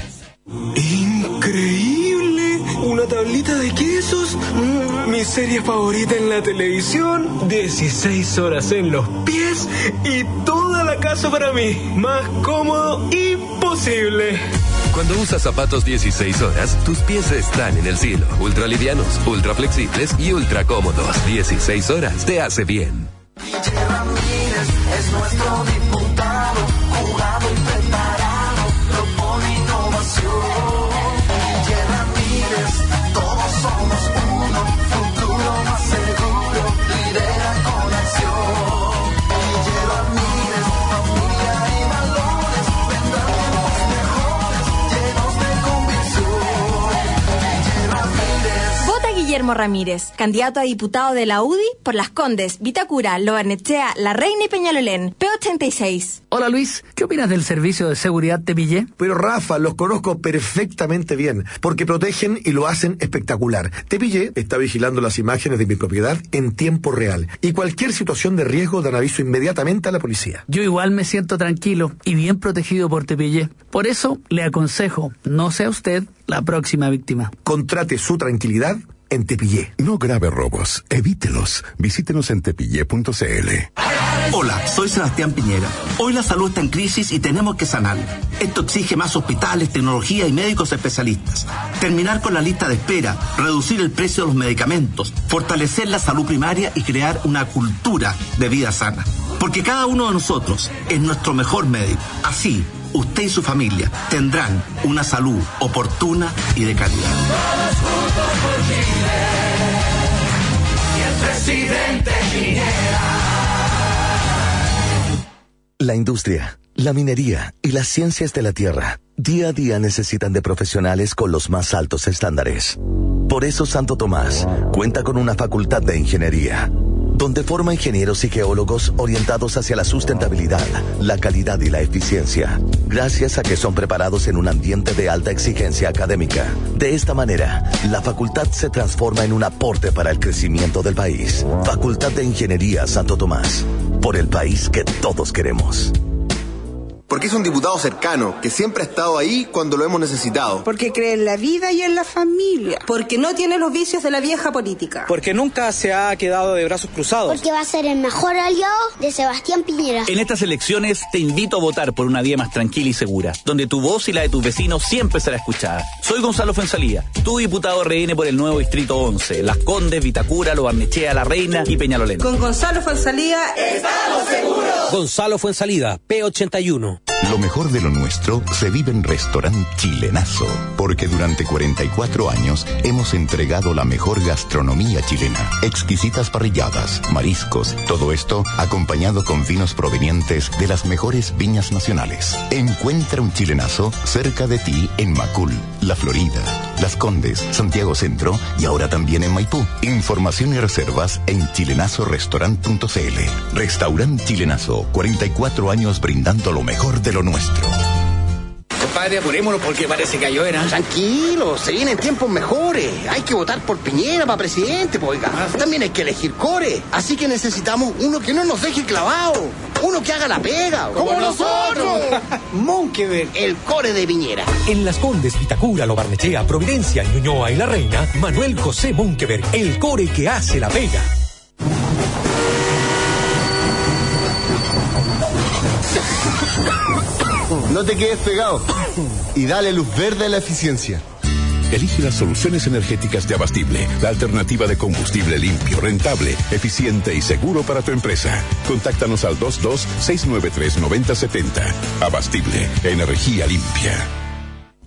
Increíble, una tablita de quesos, mi serie favorita en la televisión, 16 horas en los pies y toda la casa para mí, más cómodo imposible. Cuando usas zapatos 16 horas, tus pies están en el cielo. Ultra livianos, ultra flexibles y ultra cómodos. 16 horas te hace bien. Es nuestro diputado, Guillermo Ramírez, candidato a diputado de la UDI por Las Condes, Vitacura, Lobarnechea, La Reina y Peñalolén, P86. Hola Luis, ¿qué opinas del servicio de seguridad Tepillé? Pero Rafa, los conozco perfectamente bien, porque protegen y lo hacen espectacular. Tepillé está vigilando las imágenes de mi propiedad en tiempo real y cualquier situación de riesgo dan aviso inmediatamente a la policía. Yo igual me siento tranquilo y bien protegido por Tepillé. Por eso le aconsejo, no sea usted la próxima víctima. Contrate su tranquilidad en Tepillé. No grave robos, evítelos. Visítenos en tepillé.cl. Hola, soy Sebastián Piñera. Hoy la salud está en crisis y tenemos que sanarla. Esto exige más hospitales, tecnología y médicos especialistas. Terminar con la lista de espera, reducir el precio de los medicamentos, fortalecer la salud primaria y crear una cultura de vida sana. Porque cada uno de nosotros es nuestro mejor médico. Así, usted y su familia tendrán una salud oportuna y de calidad. La industria, la minería y las ciencias de la tierra día a día necesitan de profesionales con los más altos estándares. Por eso Santo Tomás cuenta con una facultad de ingeniería, donde forma ingenieros y geólogos orientados hacia la sustentabilidad, la calidad y la eficiencia, gracias a que son preparados en un ambiente de alta exigencia académica. De esta manera, la facultad se transforma en un aporte para el crecimiento del país. Facultad de Ingeniería Santo Tomás, por el país que todos queremos. Porque es un diputado cercano, que siempre ha estado ahí cuando lo hemos necesitado. Porque cree en la vida y en la familia. Porque no tiene los vicios de la vieja política. Porque nunca se ha quedado de brazos cruzados. Porque va a ser el mejor aliado de Sebastián Piñera. En estas elecciones te invito a votar por una vía más tranquila y segura, donde tu voz y la de tus vecinos siempre será escuchada. Soy Gonzalo Fuensalía, tu diputado RN por el nuevo Distrito 11, Las Condes, Vitacura, Lo Barnechea, La Reina y Peñalolén. Con Gonzalo Fuensalía estamos seguros. Gonzalo Fuensalida, P81. Lo mejor de lo nuestro se vive en Restaurant Chilenazo, porque durante 44 años hemos entregado la mejor gastronomía chilena. Exquisitas parrilladas, mariscos, todo esto acompañado con vinos provenientes de las mejores viñas nacionales. Encuentra un chilenazo cerca de ti en Macul, La Florida, Las Condes, Santiago Centro y ahora también en Maipú. Información y reservas en chilenazorestaurant.cl. Restaurant Chilenazo, 44 años brindando lo mejor de lo nuestro. Compadre, apurémonos porque parece que hay era. Tranquilo, se vienen tiempos mejores. Hay que votar por Piñera para presidente, pues, oiga. También hay que elegir core. Así que necesitamos uno que no nos deje clavado. Uno que haga la pega. ¡Como nosotros! Monkeberg, el core de Piñera. En Las Condes, Vitacura, Lo Barnechea, Providencia, Ñuñoa y La Reina, Manuel José Monkeberg, el core que hace la pega. No te quedes pegado y dale luz verde a la eficiencia. Elige las soluciones energéticas de Abastible, la alternativa de combustible limpio, rentable, eficiente y seguro para tu empresa. Contáctanos al 22-693-9070. Abastible, energía limpia.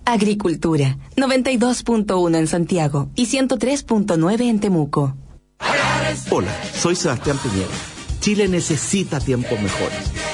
Agricultura, 92.1 en Santiago y 103.9 en Temuco. Hola, soy Sebastián Piñera. Chile necesita tiempos mejores.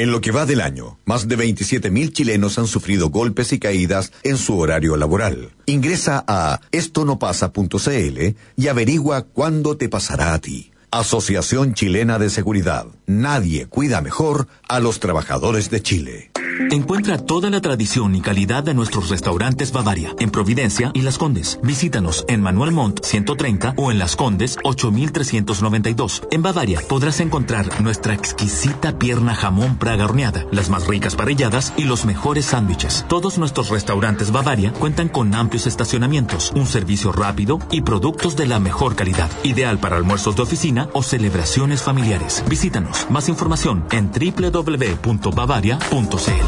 En lo que va del año, más de 27.000 chilenos han sufrido golpes y caídas en su horario laboral. Ingresa a estonopasa.cl y averigua cuándo te pasará a ti. Asociación Chilena de Seguridad. Nadie cuida mejor a los trabajadores de Chile. Encuentra toda la tradición y calidad de nuestros restaurantes Bavaria en Providencia y Las Condes. Visítanos en Manuel Montt 130 o en Las Condes 8392. En Bavaria podrás encontrar nuestra exquisita pierna jamón praga horneada, las más ricas parrilladas y los mejores sándwiches. Todos nuestros restaurantes Bavaria cuentan con amplios estacionamientos, un servicio rápido y productos de la mejor calidad, ideal para almuerzos de oficina o celebraciones familiares. Visítanos. Más información en www.bavaria.cl.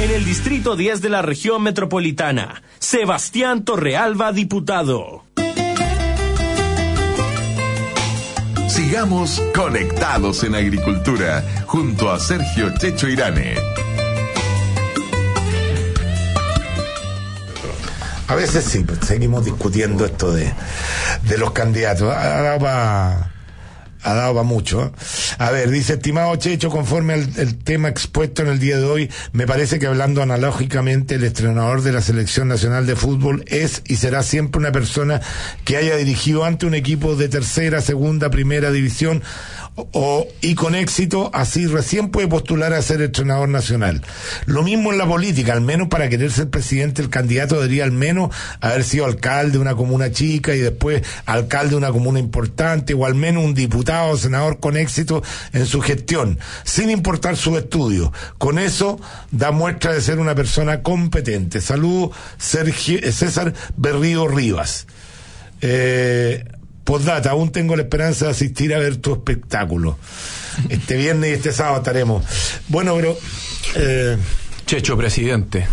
En el Distrito 10 de la región metropolitana, Sebastián Torrealba, diputado. Sigamos conectados en agricultura junto a Sergio Checho Irane. A veces sí, seguimos discutiendo esto de, de los candidatos. Dado para ha dado pa mucho. ¿eh? A ver, dice, estimado Checho, conforme al tema expuesto en el día de hoy, me parece que hablando analógicamente, el entrenador de la Selección Nacional de Fútbol es y será siempre una persona que haya dirigido ante un equipo de tercera, segunda, primera división o, y con éxito, así recién puede postular a ser entrenador nacional. Lo mismo en la política, al menos para querer ser presidente, el candidato debería al menos haber sido alcalde de una comuna chica y después alcalde de una comuna importante, o al menos un diputado o senador con éxito en su gestión, sin importar su estudio. Con eso da muestra de ser una persona competente. Saludos, Sergio, eh, César Berrío Rivas. Eh, Postdata, aún tengo la esperanza de asistir a ver tu espectáculo. Este viernes y este sábado estaremos. Bueno, pero. Eh, Checho, presidente.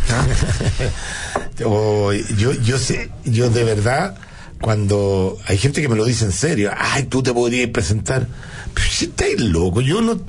oh, yo, yo sé, yo de verdad, cuando hay gente que me lo dice en serio, ay, tú te podrías presentar. Pero si estáis loco, yo no,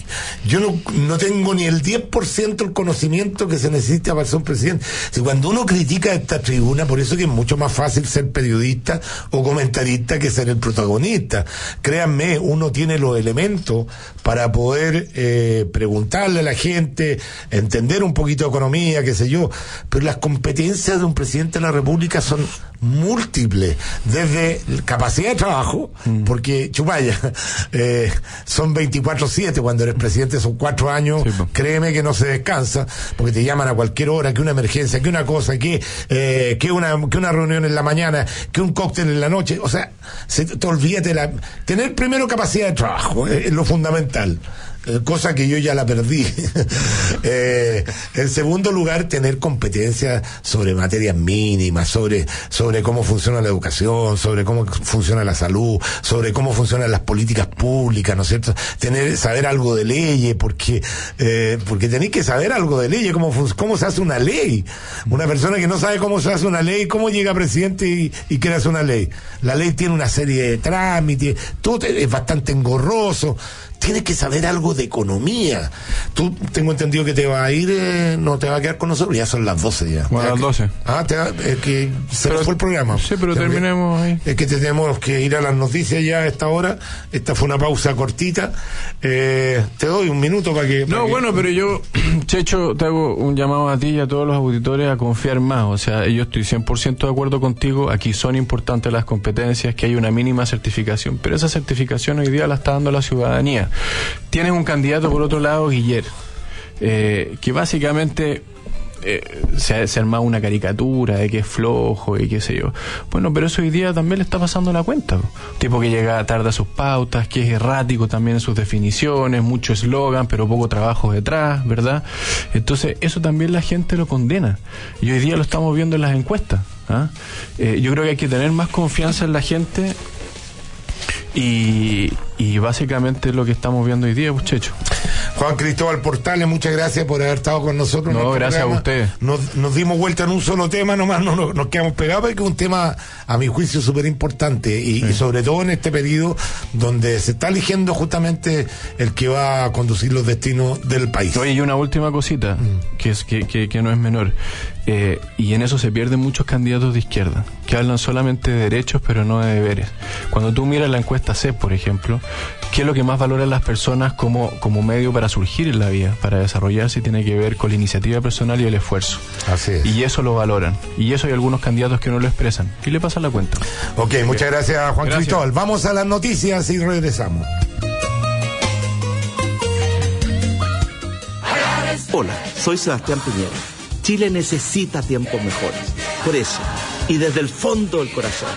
yo no, no tengo ni el 10% el conocimiento que se necesita para ser un presidente. Si cuando uno critica esta tribuna, por eso que es mucho más fácil ser periodista o comentarista que ser el protagonista. Créanme, uno tiene los elementos para poder eh, preguntarle a la gente, entender un poquito de economía, qué sé yo, pero las competencias de un presidente de la República son múltiples, desde capacidad de trabajo, porque Chupaya, eh, son 24-7, cuando eres presidente son cuatro años, créeme que no se descansa, porque te llaman a cualquier hora, que una emergencia, que una cosa, que, eh, que, una, que una reunión en la mañana, que un cóctel en la noche, o sea, se te olvídate la, tener primero capacidad de trabajo, eh, es lo fundamental cosa que yo ya la perdí. eh, en segundo lugar, tener competencia sobre materias mínimas, sobre, sobre cómo funciona la educación, sobre cómo funciona la salud, sobre cómo funcionan las políticas públicas, ¿no es cierto? Tener, saber algo de leyes, porque, eh, porque tenéis que saber algo de leyes, cómo, cómo se hace una ley. Una persona que no sabe cómo se hace una ley, cómo llega presidente y, y hacer una ley. La ley tiene una serie de trámites, todo es bastante engorroso tienes que saber algo de economía. Tú tengo entendido que te va a ir, eh, no te va a quedar con nosotros, ya son las 12 ya. Bueno, las 12. Ah, te va- que se nos fue el programa. Sí, pero Te- terminemos ahí. Es que tenemos que ir a las noticias ya a esta hora. Esta fue una pausa cortita. Eh, te doy un minuto para que... para No, que- bueno, pero yo, Checho, te hago un llamado a ti y a todos los auditores a confiar más. O sea, yo estoy 100% de acuerdo contigo. Aquí son importantes las competencias, que hay una mínima certificación. Pero esa certificación hoy día la está dando la ciudadanía. Tienes un candidato, por otro lado, Guiller, eh, que básicamente eh, se, ha- armado una caricatura de que es flojo y qué sé yo. Bueno, pero eso hoy día también le está pasando la cuenta. po. Tipo que llega tarde a sus pautas, que es errático también en sus definiciones, mucho eslogan, pero poco trabajo detrás, ¿verdad? Entonces, eso también la gente lo condena. Y hoy día lo estamos viendo en las encuestas. ¿ah? Eh, yo creo que hay que tener más confianza en la gente y, y básicamente es lo que estamos viendo hoy día, muchachos. Juan Cristóbal Portales, muchas gracias por haber estado con nosotros. No, gracias a programa. usted. Nos, nos dimos vuelta en un solo tema, nomás no, no- nos quedamos pegados, porque es un tema, a mi juicio, súper importante. Y, y sobre todo en este periodo donde se está eligiendo justamente el que va a conducir los destinos del país. Oye, y una última cosita, que, es, que, que, que no es menor. Eh, y en eso se pierden muchos candidatos de izquierda, que hablan solamente de derechos, pero no de deberes. Cuando tú miras la encuesta CEP, por ejemplo, ¿qué es lo que más valoran las personas como, como medio para surgir en la vida, para desarrollarse? Tiene que ver con la iniciativa personal y el esfuerzo. Así es. Y eso lo valoran. Y eso hay algunos candidatos que no lo expresan. Y le pasan la cuenta. Ok, muchas gracias, Juan Gracias. Cristóbal. Vamos a las noticias y regresamos. Hola, soy Sebastián Piñera. Chile necesita tiempos mejores. Por eso, y desde el fondo del corazón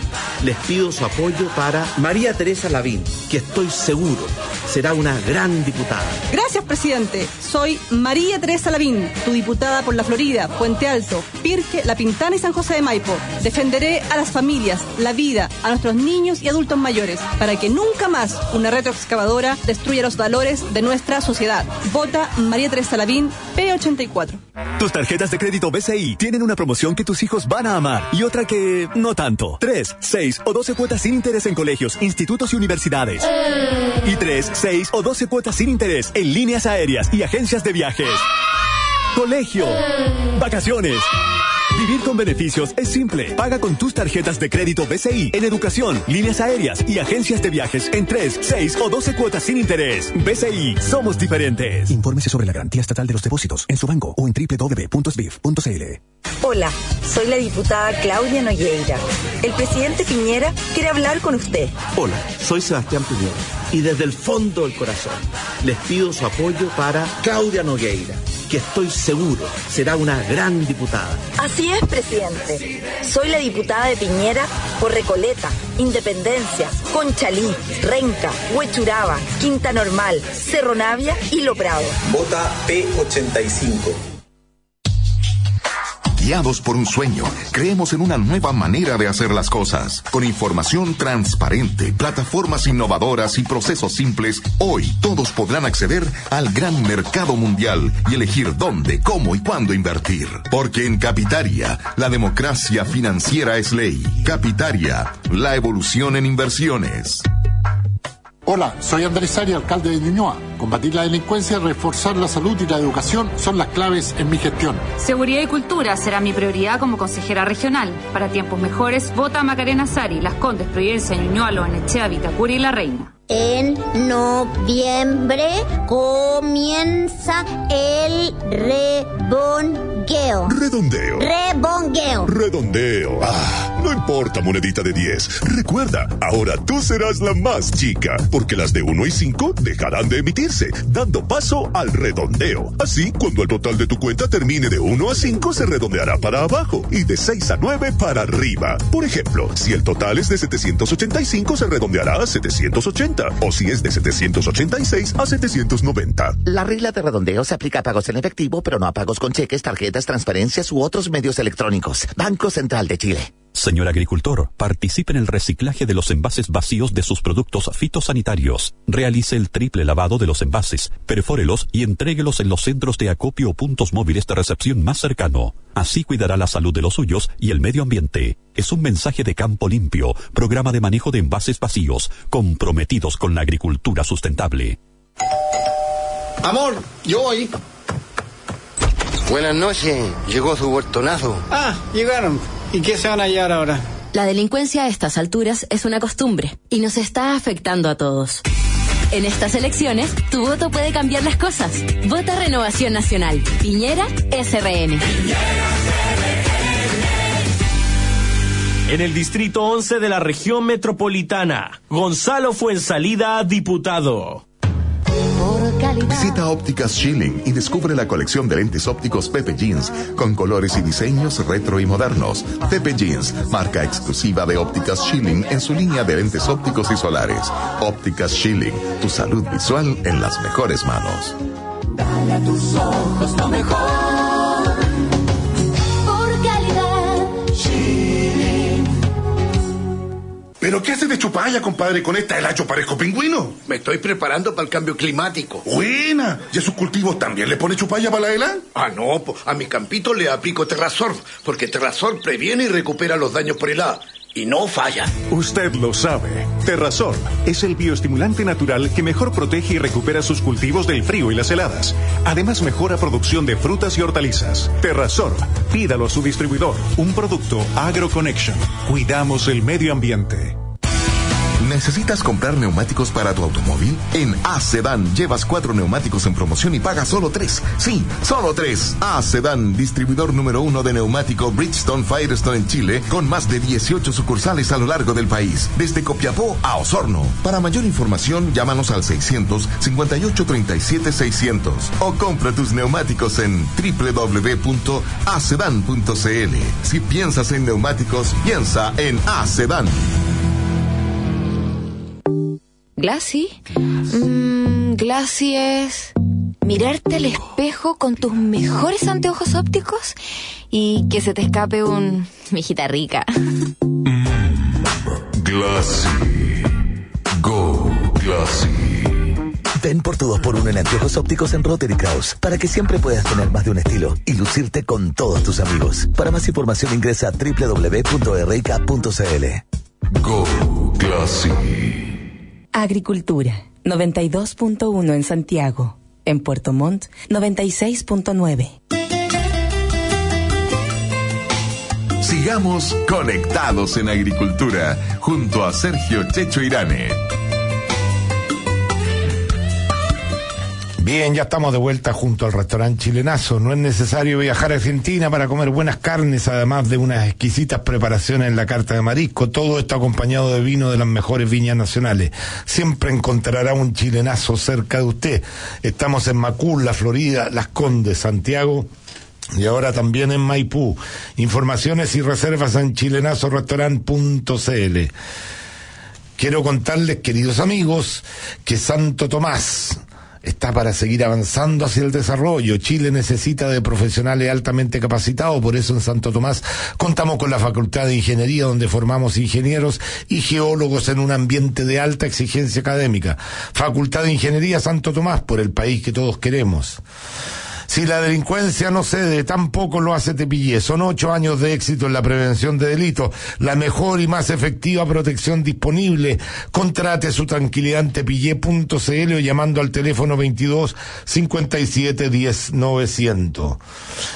les pido su apoyo para María Teresa Lavín, que estoy seguro será una gran diputada. Gracias, presidente. Soy María Teresa Lavín, tu diputada por la Florida, Puente Alto, Pirque, La Pintana y San José de Maipo. Defenderé a las familias, la vida, a nuestros niños y adultos mayores, para que nunca más una retroexcavadora destruya los valores de nuestra sociedad. Vota María Teresa Lavín, P84. Tus tarjetas de crédito BCI tienen una promoción que tus hijos van a amar y otra que no tanto. 3, 6 o 12 cuotas sin interés en colegios, institutos y universidades. Y 3, 6 o 12 cuotas sin interés en líneas aéreas y agencias de viajes. Colegio. Vacaciones. Vivir con beneficios es simple. Paga con tus tarjetas de crédito BCI en educación, líneas aéreas y agencias de viajes en 3, 6 o 12 cuotas sin interés. BCI, somos diferentes. Infórmese sobre la garantía estatal de los depósitos en su banco o en www.sbif.cl. Hola, soy la diputada Claudia Nogueira. El presidente Piñera quiere hablar con usted. Hola, soy Sebastián Piñera y desde el fondo del corazón les pido su apoyo para Claudia Nogueira, que estoy seguro será una gran diputada. Así es, presidente. Soy la diputada de Piñera por Recoleta, Independencia, Conchalí, Renca, Huechuraba, Quinta Normal, Cerro Navia y Lo Prado. Vota P85. Por un sueño, creemos en una nueva manera de hacer las cosas. Con información transparente, plataformas innovadoras y procesos simples, hoy todos podrán acceder al gran mercado mundial y elegir dónde, cómo y cuándo invertir. Porque en Capitaria, la democracia financiera es ley. Capitaria, la evolución en inversiones. Hola, soy Andrés Ari, alcalde de Ñuñoa. Combatir la delincuencia, reforzar la salud y la educación son las claves en mi gestión. Seguridad y cultura será mi prioridad como consejera regional. Para tiempos mejores, vota Macarena Sari, Las Condes, Providencia, Ñuñoa, Loanechea, Vitacura y La Reina. En noviembre comienza el rebongueo. Redondeo. Rebongueo. Redondeo. Ah, no importa, monedita de 10. Recuerda, ahora tú serás la más chica, porque las de 1 y 5 dejarán de emitirse, dando paso al redondeo. Así, cuando el total de tu cuenta termine de 1 a 5, se redondeará para abajo y de 6 a 9 para arriba. Por ejemplo, si el total es de 785, se redondeará a 780 o si es de 786 a 790. La regla de redondeo se aplica a pagos en efectivo, pero no a pagos con cheques, tarjetas, transferencias u otros medios electrónicos. Banco Central de Chile. Señor agricultor, participe en el reciclaje de los envases vacíos de sus productos fitosanitarios. Realice el triple lavado de los envases, perfórelos y entréguelos en los centros de acopio o puntos móviles de recepción más cercano. Así cuidará la salud de los suyos y el medio ambiente. Es un mensaje de Campo Limpio, programa de manejo de envases vacíos, comprometidos con la agricultura sustentable. Amor, yo voy. Buenas noches, llegó su huertonazo. Ah, llegaron. ¿Y qué se van a hallar ahora? La delincuencia a estas alturas es una costumbre y nos está afectando a todos. En estas elecciones, tu voto puede cambiar las cosas. Vota Renovación Nacional. Piñera, SRN. En el distrito 11 de la región metropolitana, Gonzalo Fuensalida, diputado. Visita Ópticas Schilling y descubre la colección de lentes ópticos Pepe Jeans con colores y diseños retro y modernos. Pepe Jeans, marca exclusiva de Ópticas Schilling en su línea de lentes ópticos y solares. Ópticas Schilling, tu salud visual en las mejores manos. Dale a tus ojos lo mejor. ¿Pero qué hace de chupalla, compadre? Con esta helacho parezco pingüino. Me estoy preparando para el cambio climático. Buena. ¿Y a sus cultivos también le pone chupalla para la hela? Ah, no, a mi campito le aplico Terrasorb, porque Terrasorb previene y recupera los daños por helada. Y no falla. Usted lo sabe. Terrasol es el bioestimulante natural que mejor protege y recupera sus cultivos del frío y las heladas. Además, mejora producción de frutas y hortalizas. Terrasol, pídalo a su distribuidor. Un producto AgroConnection. Cuidamos el medio ambiente. ¿Necesitas comprar neumáticos para tu automóvil? En Acedan llevas cuatro neumáticos en promoción y pagas solo tres. Sí, solo tres. Acedan, distribuidor número uno de neumático Bridgestone Firestone en Chile, con más de 18 sucursales a lo largo del país, desde Copiapó a Osorno. Para mayor información, llámanos al 600 58 37 600 o compra tus neumáticos en www.acedan.cl. Si piensas en neumáticos, piensa en Acedan. Glassy. Mm, Glassy es mirarte al espejo con tus mejores anteojos ópticos y que se te escape un mijita rica. Glassy. Go Glassy. Ven por tu 2 por 1 en anteojos ópticos en Rotary Kraus para que siempre puedas tener más de un estilo y lucirte con todos tus amigos. Para más información ingresa a www.rk.cl. Go Glassy. Agricultura, 92.1 en Santiago. En Puerto Montt, 96.9. Sigamos conectados en agricultura junto a Sergio Checho Irane. Bien, ya estamos de vuelta junto al restaurante chilenazo. No es necesario viajar a Argentina para comer buenas carnes, además de unas exquisitas preparaciones en la carta de marisco. Todo esto acompañado de vino de las mejores viñas nacionales. Siempre encontrará un chilenazo cerca de usted. Estamos en Macul, La Florida, Las Condes, Santiago. Y ahora también en Maipú. Informaciones y reservas en chilenazorestaurant.cl. Quiero contarles, queridos amigos, que Santo Tomás está para seguir avanzando hacia el desarrollo. Chile necesita de profesionales altamente capacitados, por eso en Santo Tomás contamos con la Facultad de Ingeniería, donde formamos ingenieros y geólogos en un ambiente de alta exigencia académica. Facultad de Ingeniería Santo Tomás, por el país que todos queremos. Si la delincuencia no cede, tampoco lo hace Tepillé. Son ocho años de éxito en la prevención de delitos, la mejor y más efectiva protección disponible. Contrate su tranquilidad en tepillé.cl o llamando al teléfono 22 57 10 900.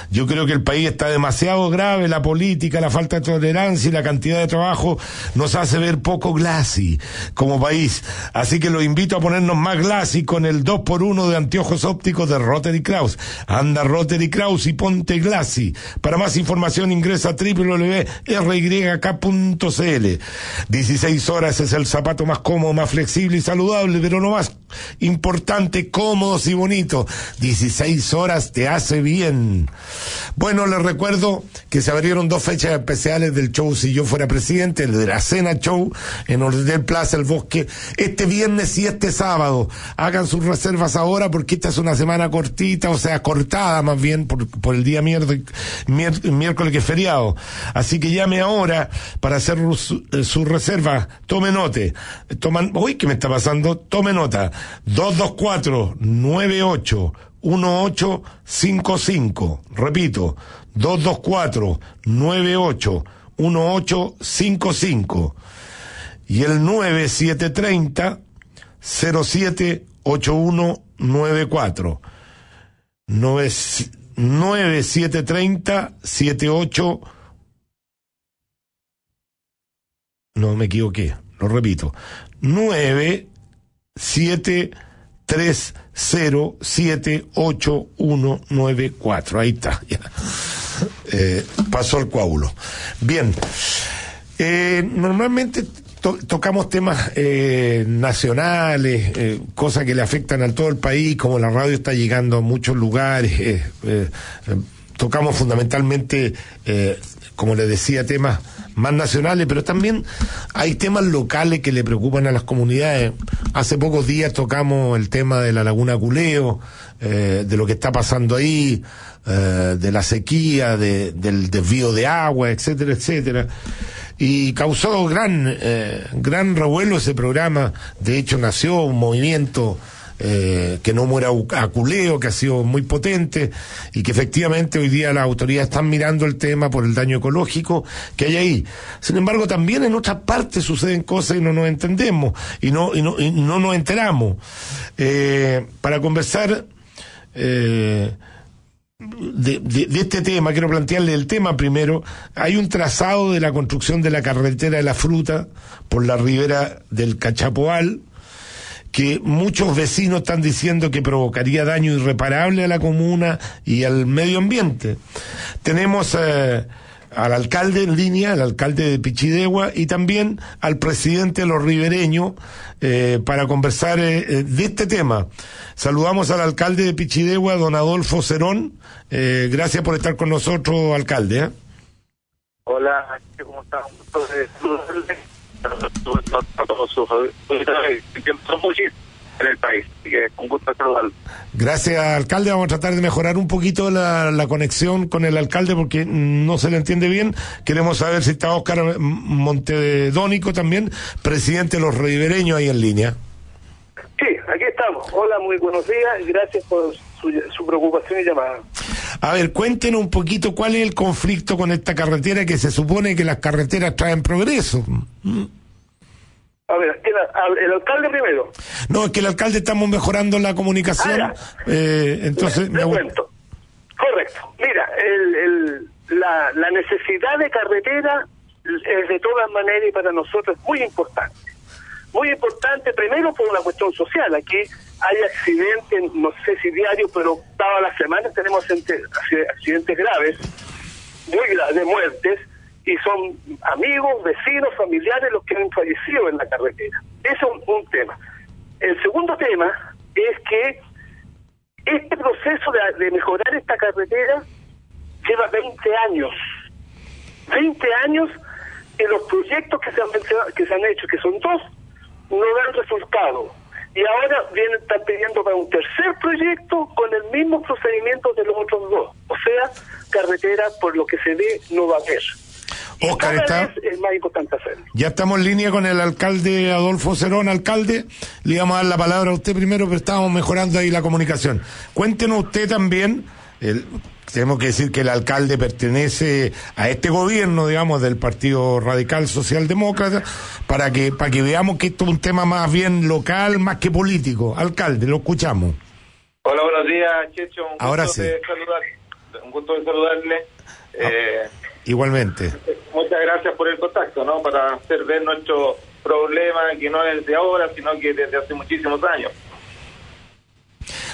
Yo creo que el país está demasiado grave, la política, la falta de tolerancia y la cantidad de trabajo nos hace ver poco glassy como país. Así que lo invito a ponernos más glassy con el 2 por 1 de anteojos ópticos de Rotary Kraus. Anda Rotary Kraus y ponte Glassy. Para más información ingresa a www.ryk.cl. 16 horas es el zapato más cómodo, más flexible y saludable, pero no más importante, cómodos y bonito. 16 horas te hace bien. Bueno, les recuerdo que se abrieron dos fechas especiales del show Si yo fuera presidente, el de la cena show en Hotel Plaza El Bosque, este viernes y este sábado. Hagan sus reservas ahora porque esta es una semana cortita, o sea, cortada más bien por, por el día miércoles, que es feriado. Así que llame ahora para hacer su, su reserva. Tome note. Toman, uy, ¿qué me está pasando? Tome nota. 224 98 1855. Repito, 224 98 1855. Y el 9730 078194. 9730 78 no me equivoqué, lo repito. 9730789194. Ahí está. Ya. Eh, pasó el coágulo. Bien. Eh, normalmente to tocamos temas eh, nacionales, eh, cosas que le afectan a todo el país, como la radio está llegando a muchos lugares. Eh, eh, tocamos fundamentalmente, como les decía, temas más nacionales, pero también hay temas locales que le preocupan a las comunidades. Hace pocos días tocamos el tema de la Laguna Culeo, de lo que está pasando ahí, de la sequía, de, del desvío de agua, etcétera, etcétera. Y causó gran, eh, gran revuelo ese programa. De hecho, nació un movimiento eh, que no muera a culeo, que ha sido muy potente y que efectivamente hoy día las autoridades están mirando el tema por el daño ecológico que hay ahí. Sin embargo, también en otras partes suceden cosas y no nos entendemos y no, y no, y no nos enteramos. Eh, para conversar, eh, de, de- de este tema, quiero plantearle el tema primero. Hay un trazado de la construcción de la carretera de la fruta por la ribera del Cachapoal, que muchos vecinos están diciendo que provocaría daño irreparable a la comuna y al medio ambiente. Tenemos eh, al alcalde en línea, al alcalde de Pichidegua y también al presidente de los ribereños eh, para conversar eh, eh, de este tema. Saludamos al alcalde de Pichidegua, don Adolfo Cerón. Eh, gracias por estar con nosotros, alcalde. ¿eh? Hola, ¿cómo están? Un gusto de saludarle en el país. Así que un gusto saludarlo. Gracias, alcalde. Vamos a tratar de mejorar un poquito la, la conexión con el alcalde porque no se le entiende bien. Queremos saber si está Óscar Montedónico también, presidente de los ribereños ahí en línea. Sí, aquí estamos. Hola, muy buenos días. Gracias por su, su preocupación y llamada. A ver, cuéntenos un poquito cuál es el conflicto con esta carretera que se supone que las carreteras traen progreso. Mm. A ver, el, al- el alcalde primero. No, es que el alcalde estamos mejorando la comunicación. eh, entonces, me cuento. Correcto. Mira, el, el- la, la necesidad de carretera es de todas maneras y para nosotros muy importante. Muy importante, primero por una cuestión social. Aquí hay accidentes, no sé si diarios, pero todas las semanas tenemos accidente- accidentes graves, muy graves, de muertes, y son amigos, vecinos, familiares los que han fallecido en la carretera. Eso es un, tema. El segundo tema es que este proceso de, mejorar esta carretera lleva 20 años. 20 años que los proyectos que se han, que se han hecho, que son dos, no dan resultado. Y ahora vienen, están pidiendo para un tercer proyecto con el mismo procedimiento de los otros dos. O sea, carretera, por lo que se ve, no va a haber. Oscar, Cada está, es más importante hacerlo. ya estamos en línea con el alcalde Adolfo Cerón, alcalde. Le íbamos a dar la palabra a usted primero, pero estábamos mejorando ahí la comunicación. Cuéntenos usted también, el- tenemos que decir que el alcalde pertenece a este gobierno, digamos, del Partido Radical Socialdemócrata, para que, para que veamos que esto es un tema más bien local, más que político. Alcalde, lo escuchamos. Hola, buenos días, Checho. Un Ahora gusto sí. de saludar, un gusto de saludarle. Eh, Igualmente. muchas gracias por el contacto, ¿no? Para hacer ver nuestro problema, que no es de ahora, sino que desde hace muchísimos años.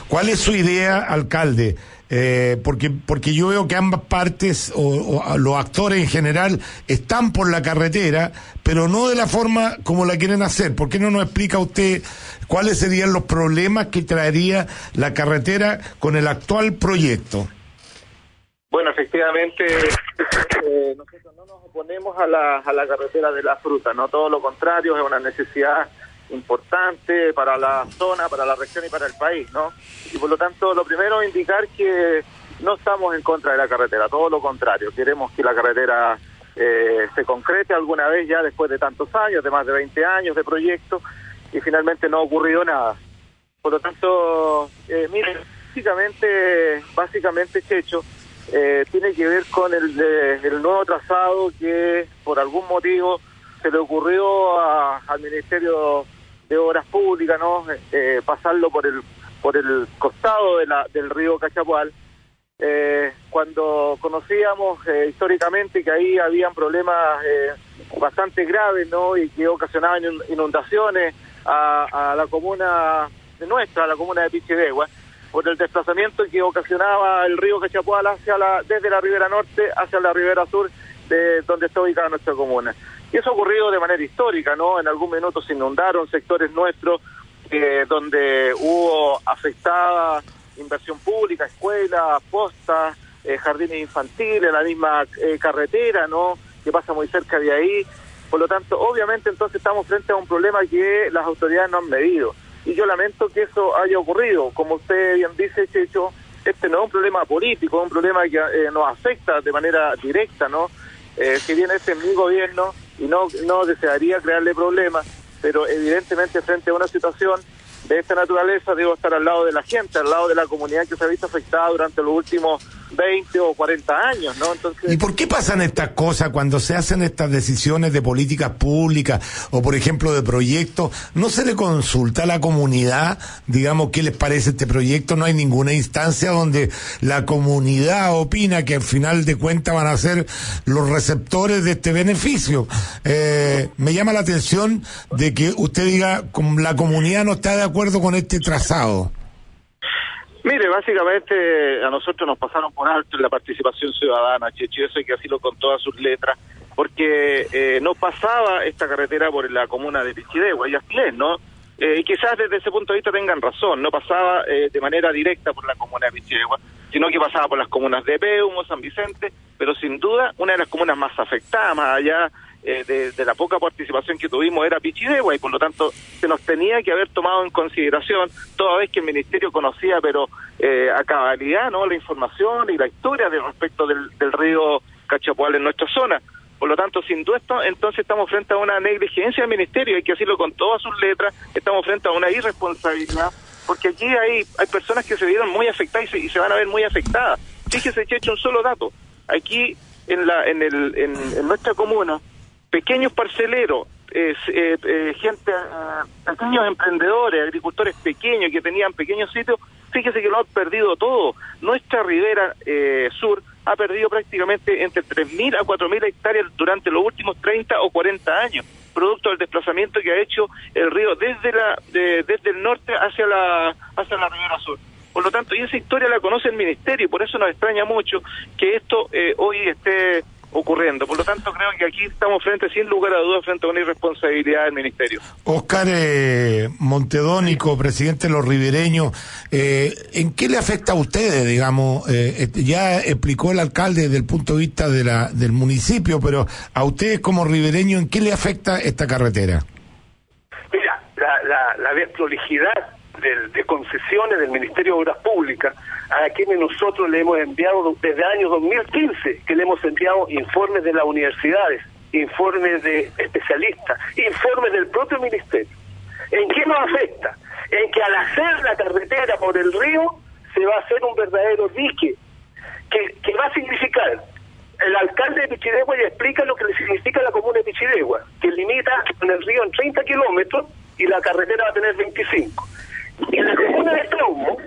¿Cuál es su idea, alcalde? Eh, porque, porque yo veo que ambas partes, o, o los actores en general, están por la carretera, pero no de la forma como la quieren hacer. ¿Por qué no nos explica usted cuáles serían los problemas que traería la carretera con el actual proyecto? Bueno, efectivamente, eh, nosotros no nos oponemos a la, a la carretera de la fruta, no todo lo contrario, es una necesidad importante para la zona, para la región y para el país, ¿no? Y por lo tanto, lo primero es indicar que no estamos en contra de la carretera, todo lo contrario, queremos que la carretera eh, se concrete alguna vez ya después de tantos años, de más de 20 años de proyecto, y finalmente no ha ocurrido nada. Por lo tanto, eh, mire, básicamente, básicamente, Checho, eh, tiene que ver con el, de- el nuevo trazado que por algún motivo se le ocurrió a- al Ministerio de Obras Públicas, ¿no? Eh, pasarlo por el por el costado de la, del río Cachapual, eh, cuando conocíamos eh, históricamente que ahí habían problemas eh, bastante graves, ¿no? Y que ocasionaban inun- inundaciones a, a la comuna nuestra, a la comuna de Pichidegua, por el desplazamiento que ocasionaba el río Cachapual hacia la, desde la ribera norte hacia la ribera sur de donde está ubicada nuestra comuna. Y eso ha ocurrido de manera histórica, ¿no? En algún minuto se inundaron sectores nuestros eh, donde hubo afectada inversión pública, escuelas, postas, eh, jardines infantiles, la misma eh, carretera, ¿no? Que pasa muy cerca de ahí. Por lo tanto, obviamente entonces estamos frente a un problema que las autoridades no han medido. Y yo lamento que eso haya ocurrido. Como usted bien dice, Checho, este no es un problema político, es un problema que eh, nos afecta de manera directa, ¿no? Eh, si bien este es mi gobierno y no, no desearía crearle problemas, pero evidentemente frente a una situación de esta naturaleza debo estar al lado de la gente, al lado de la comunidad que se ha visto afectada durante los últimos 20 o 40 años, ¿no? Entonces, ¿Y por qué pasan estas cosas cuando se hacen estas decisiones de políticas públicas o, por ejemplo, de proyectos? ¿No se le consulta a la comunidad, digamos, qué les parece este proyecto? No hay ninguna instancia donde la comunidad opina que al final de cuentas van a ser los receptores de este beneficio. Eh, me llama la atención de que usted diga, la comunidad no está de acuerdo con este trazado. Mire, básicamente a nosotros nos pasaron por alto la participación ciudadana, hay que decirlo con todas sus letras, porque eh, no pasaba esta carretera por la comuna de Pichidegua y Astilén, ¿no? Eh, y quizás desde ese punto de vista tengan razón, no pasaba eh, de manera directa por la comuna de Pichidegua, sino que pasaba por las comunas de Peumo, San Vicente, pero sin duda una de las comunas más afectadas, más allá eh, de, la poca participación que tuvimos era Pichidegua y por lo tanto se nos tenía que haber tomado en consideración toda vez que el ministerio conocía pero eh, a cabalidad no la información y la historia de respecto del, del río Cachapoal en nuestra zona. Por lo tanto sin duda entonces estamos frente a una negligencia del ministerio hay que decirlo con todas sus letras estamos frente a una irresponsabilidad porque aquí hay hay personas que se vieron muy afectadas y se, y se van a ver muy afectadas. Fíjese que he hecho un solo dato. Aquí en la en el en, en nuestra comuna pequeños parceleros, eh, eh, eh, gente, eh, pequeños emprendedores, agricultores pequeños que tenían pequeños sitios, fíjese que lo han perdido todo. Nuestra ribera sur ha perdido prácticamente entre 3.000 a 4.000 hectáreas durante los últimos 30 o 40 años, producto del desplazamiento que ha hecho el río desde la de- desde el norte hacia la hacia la ribera sur. Por lo tanto, y esa historia la conoce el ministerio, por eso nos extraña mucho que esto eh, hoy esté ocurriendo. Por lo tanto, creo que aquí estamos frente, sin lugar a dudas, frente a una irresponsabilidad del ministerio. Oscar eh, Montedónico, presidente de los ribereños, eh, ¿en qué le afecta a ustedes, digamos? Eh, este, ya explicó el alcalde desde el punto de vista de la, del municipio, pero a ustedes como ribereños, ¿en qué le afecta esta carretera? Mira, la, la, la desprolijidad del- de concesiones del Ministerio de Obras Públicas, a quienes nosotros le hemos enviado desde el año 2015, que le hemos enviado informes de las universidades, informes de especialistas, informes del propio Ministerio. ¿En qué nos afecta? En que al hacer la carretera por el río, se va a hacer un verdadero dique, que, va a significar el alcalde de Pichidegua ya explica lo que le significa la comuna de Pichidegua, que limita con el río en 30 kilómetros y la carretera va a tener 25. Y en la comuna de Peumo,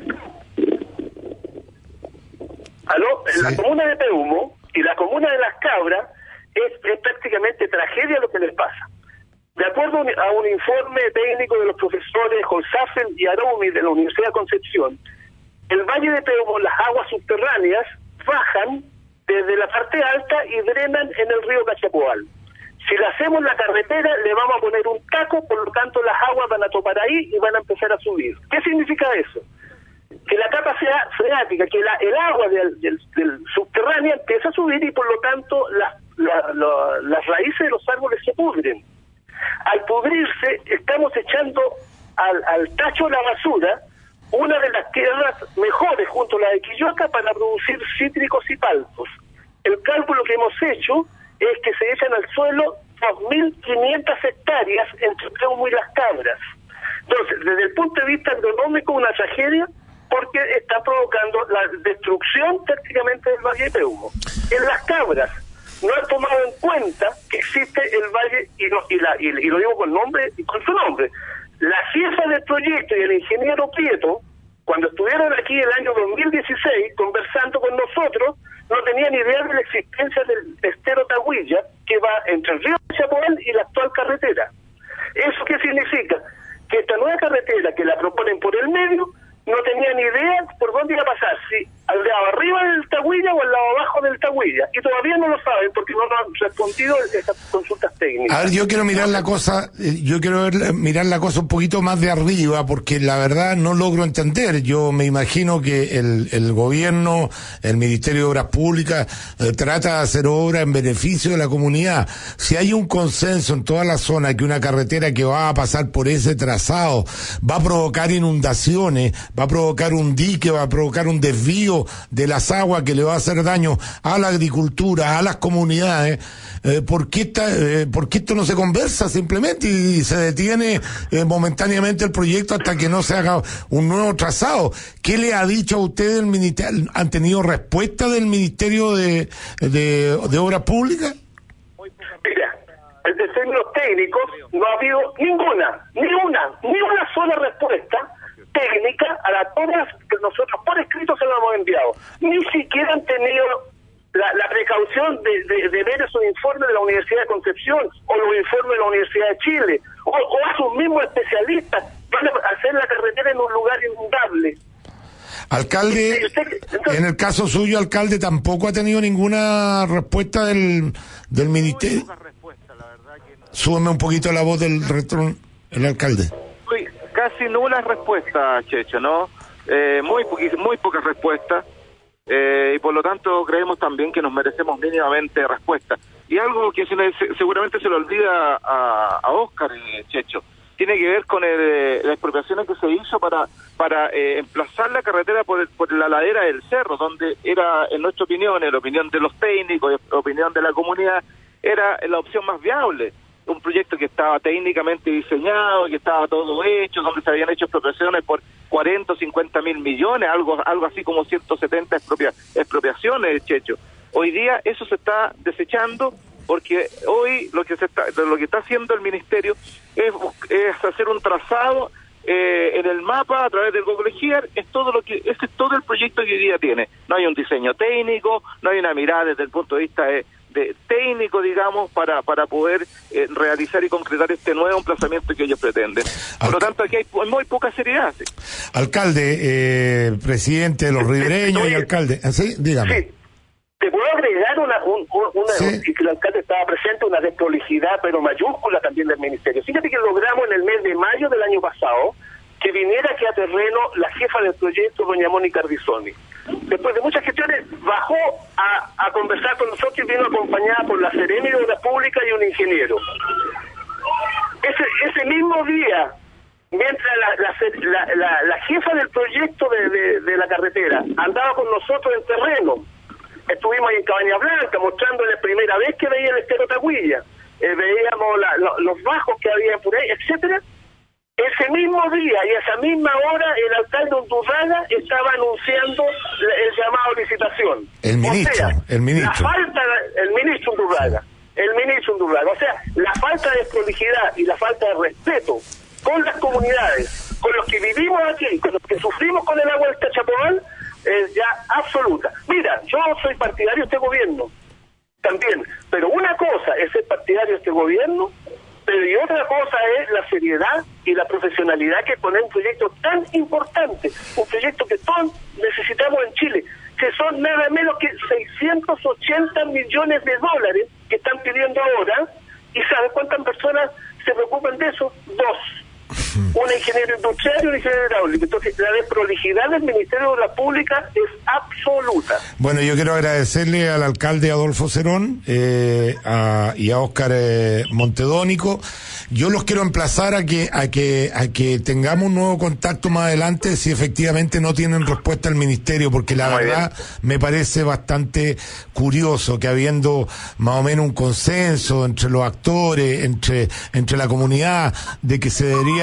¿aló? En la comuna de Peumo y la comuna de Las Cabras es, es prácticamente tragedia lo que les pasa. De acuerdo a un- informe técnico de los profesores Holzafen y Arumi de la Universidad de Concepción, el Valle de Peumo, las aguas subterráneas bajan desde la parte alta y drenan en el río Cachapoal. Si le hacemos la carretera, le vamos a poner un taco, por lo tanto las aguas van a topar ahí y van a empezar a subir. ¿Qué significa eso? Que la capa sea freática, que la- el agua del, del- del subterránea empieza a subir y por lo tanto las- la- la- las raíces de los árboles se pudren. Al pudrirse, estamos echando al, al tacho de la basura una de las tierras mejores junto a la de Quilloca para producir cítricos y paltos. El cálculo que hemos hecho es que se echan al suelo 2.500 hectáreas entre Peumo y las cabras. Entonces, desde el punto de vista agronómico, una tragedia porque está provocando la destrucción prácticamente del Valle de Peumo. En las cabras no han tomado en cuenta que existe el valle, y, no- y, la- y- lo digo con nombre y con su nombre, la jefa del proyecto y el ingeniero Prieto, cuando estuvieron aquí el año 2016 conversando con nosotros, no tenían idea de la existencia del estero Tahuilla, que va entre el río Chapoal y la actual carretera. ¿Eso qué significa? Que esta nueva carretera que la proponen por el medio no tenían idea por dónde iba a pasar, si al lado arriba del Tahuilla o al lado abajo del Tahuilla. Y todavía no lo saben porque no han respondido esas consultas técnicas. A ver, yo quiero mirar la cosa, eh, yo quiero ver- mirar la cosa un poquito más de arriba, porque la verdad no logro entender. Yo me imagino que el, el gobierno, el Ministerio de Obras Públicas, eh, trata de hacer obra en beneficio de la comunidad. Si hay un consenso en toda la zona que una carretera que va a pasar por ese trazado va a provocar inundaciones, va a provocar un dique, va a provocar un desvío de las aguas que le va a hacer daño a la agricultura, a las comunidades, eh, ¿por, qué está, eh, por qué esto no se conversa simplemente y se detiene eh, momentáneamente el proyecto hasta que no se haga un nuevo trazado? ¿Qué le ha dicho a usted el ministerio? ¿Han tenido respuesta del Ministerio de, de, de Obras Públicas? Mira, en términos técnicos no ha habido ninguna, ni una, ni una sola respuesta técnica a las todas que nosotros por escrito se lo hemos enviado. Ni siquiera han tenido la, la precaución de, de, de ver esos informes de la Universidad de Concepción o los informes de la Universidad de Chile o, o a sus mismos especialistas van a hacer la carretera en un lugar inundable. Alcalde, en el caso suyo, alcalde, tampoco ha tenido ninguna respuesta del, del ministerio. Súbeme un poquito la voz del retro, el alcalde. Casi nula respuesta, Checho, ¿no? Eh, muy, muy pocas respuestas. eh, y por lo tanto creemos también que nos merecemos mínimamente respuesta. Y algo que se seguramente se le olvida a, a Oscar, eh, Checho, tiene que ver con el, eh, las expropiaciones que se hizo para para eh, emplazar la carretera por, el- por la ladera del cerro, donde era, en nuestra opinión, en la opinión de los técnicos, en la opinión de la comunidad, era la opción más viable. Un proyecto que estaba técnicamente diseñado, que estaba todo hecho, donde se habían hecho expropiaciones por 40 o 50 mil millones, algo, algo así como 170 expropia- expropiaciones, Checho. Hoy día eso se está desechando porque hoy lo que se está, lo que está haciendo el ministerio es, es hacer un trazado eh, en el mapa a través del Google Earth, es todo lo que ese es todo el proyecto que hoy día tiene. No hay un diseño técnico, no hay una mirada desde el punto de vista de, de técnico, digamos, para para poder eh, realizar y concretar este nuevo emplazamiento que ellos pretenden. Por lo tanto, aquí hay muy poca seriedad. sí. Alcalde, eh, presidente de los ribereños y alcalde. ¿Sí? Dígame. ¿Te puedo agregar una, un- un- una que el alcalde estaba presente, una desprolijidad, pero mayúscula también del ministerio? Fíjate que logramos en el mes de mayo del año pasado que viniera aquí a terreno la jefa del proyecto, doña Mónica Ardizoni. Después de muchas gestiones, bajó a, conversar con nosotros y vino acompañada por la Seremi de Obras Públicas y un ingeniero. Ese, ese mismo día, mientras la, la, la- la- jefa del proyecto de, de- la carretera andaba con nosotros en terreno, estuvimos ahí en Cabaña Blanca mostrándoles primera vez que veía el estero Tahuilla, eh, veíamos los bajos que había por ahí, etcétera. Ese mismo día y a esa misma hora el alcalde Undurraga estaba anunciando el llamado a licitación. El ministro, O sea, el ministro. La falta, el ministro Undurraga, el ministro Undurraga, o sea, la falta de prolijidad y la falta de respeto con las comunidades, con los que vivimos aquí, con los que sufrimos con el agua del Cachapoal, es ya absoluta. Mira, yo soy partidario de este gobierno, también, pero una cosa es ser partidario de este gobierno, pero y otra cosa es la seriedad y la profesionalidad que pone un proyecto tan importante, un proyecto que todos necesitamos en Chile, que son nada menos que 680 millones de dólares que están pidiendo ahora, y ¿sabes cuántas personas se preocupan de eso? Dos. Un ingeniero industrial y un ingeniero hidráulico. Entonces, la desprolijidad del Ministerio de Obras Públicas es absoluta. Bueno, yo quiero agradecerle al alcalde Adolfo Cerón eh, a- y a Óscar eh, Montedónico. Yo los quiero emplazar a que, a que, a que tengamos un nuevo contacto más adelante si efectivamente no tienen respuesta al ministerio, porque la verdad me parece bastante curioso que habiendo más o menos un consenso entre los actores, entre, entre la comunidad, de que se debería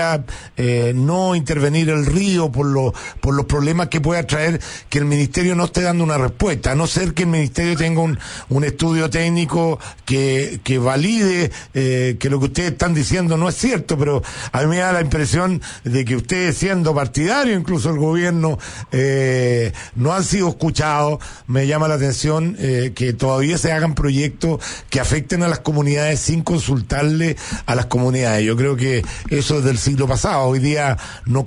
eh, no intervenir el río por, lo, por los problemas que pueda traer que el ministerio no esté dando una respuesta, a no ser que el ministerio tenga un, un estudio técnico que, que valide eh, que lo que ustedes están diciendo no es cierto, pero a mí me da la impresión de que ustedes siendo partidarios, incluso el gobierno, eh, no han sido escuchados. Me llama la atención que todavía se hagan proyectos que afecten a las comunidades sin consultarle a las comunidades. Yo creo que eso es del siglo pasado. Hoy día no,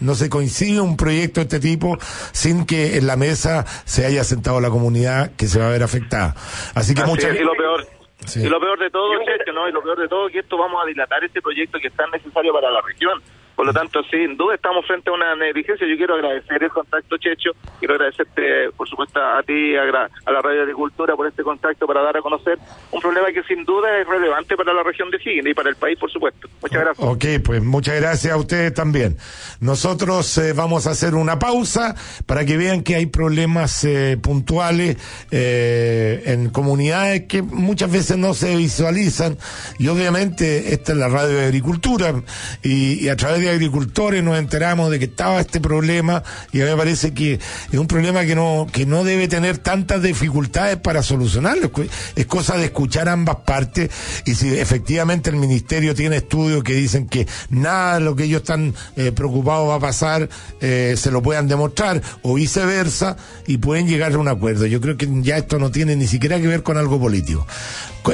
no se coincide un proyecto de este tipo sin que en la mesa se haya sentado la comunidad que se va a ver afectada. Así que Así muchas es, y lo peor Sí. y lo peor de todo Checho, no y lo peor de todo es que esto vamos a dilatar este proyecto que es tan necesario para la región Por lo tanto, sin duda estamos frente a una negligencia. Yo quiero agradecer el contacto, Checho. Quiero agradecerte, por supuesto, a ti, a, la Radio Agricultura por este contacto para dar a conocer un problema que sin duda es relevante para la región de Higgins y para el país, por supuesto. Muchas gracias. Ok, pues muchas gracias a ustedes también. Nosotros eh, vamos a hacer una pausa para que vean que hay problemas eh, puntuales eh, en comunidades que muchas veces no se visualizan y obviamente esta es la radio de agricultura y, y a través de agricultores nos enteramos de que estaba este problema y a mí me parece que es un problema que no, que no debe tener tantas dificultades para solucionarlo. Es cosa de escuchar ambas partes y si efectivamente el ministerio tiene estudios que dicen que nada de lo que ellos están eh, preocupados va a pasar, eh, se lo puedan demostrar o viceversa y pueden llegar a un acuerdo. Yo creo que ya esto no tiene ni siquiera que ver con algo político.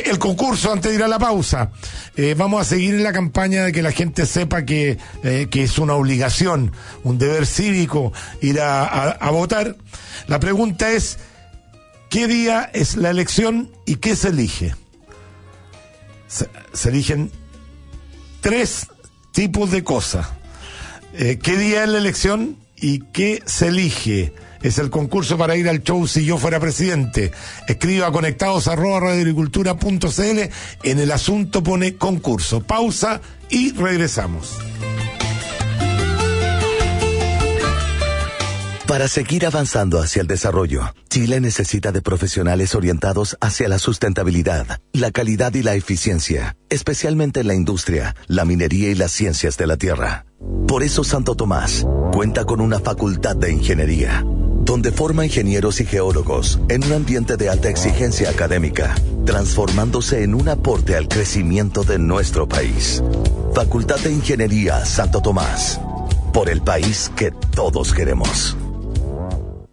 El concurso, antes de ir a la pausa, eh, vamos a seguir en la campaña de que la gente sepa que, eh, que es una obligación, un deber cívico ir a, votar. La pregunta es, ¿qué día es la elección y qué se elige? Se, eligen tres tipos de cosas. Eh, ¿Qué día es la elección y qué se elige? es el concurso para ir al show si yo fuera presidente. Escriba conectados arroba. En el asunto pone concurso. Pausa y regresamos. Para seguir avanzando hacia el desarrollo, Chile necesita de profesionales orientados hacia la sustentabilidad, la calidad y la eficiencia, especialmente en la industria, la minería y las ciencias de la tierra. Por eso Santo Tomás cuenta con una facultad de ingeniería, donde forma ingenieros y geólogos en un ambiente de alta exigencia académica, transformándose en un aporte al crecimiento de nuestro país. Facultad de Ingeniería Santo Tomás, por el país que todos queremos.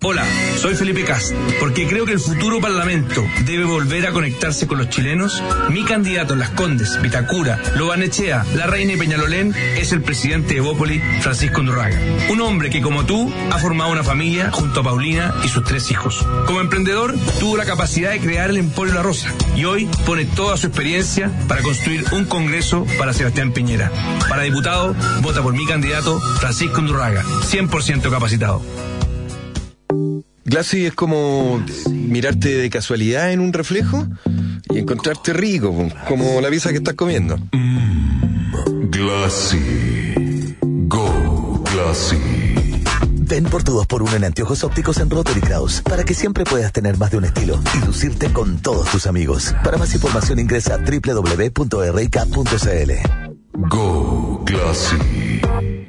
Hola, soy Felipe Cast. Porque creo que el futuro Parlamento debe volver a conectarse con los chilenos, mi candidato en Las Condes, Vitacura, Lobanechea, La Reina y Peñalolén es el presidente de Bópoli, Francisco Ndurraga. Un hombre que, como tú, ha formado una familia junto a Paulina y sus tres hijos. Como emprendedor, tuvo la capacidad de crear el Emporio La Rosa y hoy pone toda su experiencia para construir un congreso para Sebastián Piñera. Para diputado, vota por mi candidato, Francisco Ndurraga, 100% capacitado. Glassy es como mirarte de casualidad en un reflejo y encontrarte rico, como la pizza que estás comiendo. Mmm, Glassy. Go, Glassy. Ven por tu 2x1 en anteojos ópticos en Rotary Kraus para que siempre puedas tener más de un estilo y lucirte con todos tus amigos. Para más información ingresa a www.rk.cl. Go, Glassy.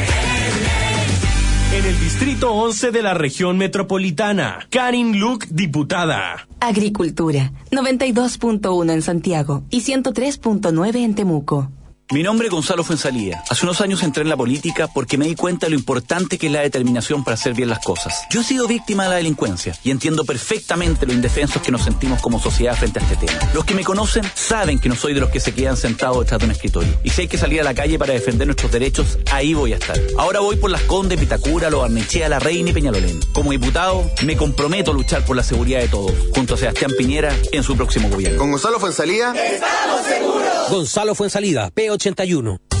En el distrito 11 de la región metropolitana, Karin Luke, diputada. Agricultura, 92.1 en Santiago y 103.9 en Temuco. Mi nombre es Gonzalo Fuensalía. Hace unos años entré en la política porque me di cuenta de lo importante que es la determinación para hacer bien las cosas. Yo he sido víctima de la delincuencia y entiendo perfectamente lo indefensos que nos sentimos como sociedad frente a este tema. Los que me conocen saben que no soy de los que se quedan sentados detrás de un escritorio. Y si hay que salir a la calle para defender nuestros derechos, ahí voy a estar. Ahora voy por las Condes, Pitacura, Lo Arnechea, La Reina y Peñalolén. Como diputado, me comprometo a luchar por la seguridad de todos, junto a Sebastián Piñera en su próximo gobierno. Con Gonzalo Fuensalía. ¡Estamos seguros! Gonzalo Fuensalida, P81.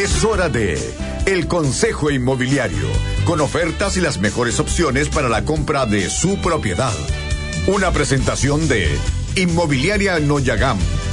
Es hora de El Consejo Inmobiliario, con ofertas y las mejores opciones para la compra de su propiedad. Una presentación de Inmobiliaria Noyagam,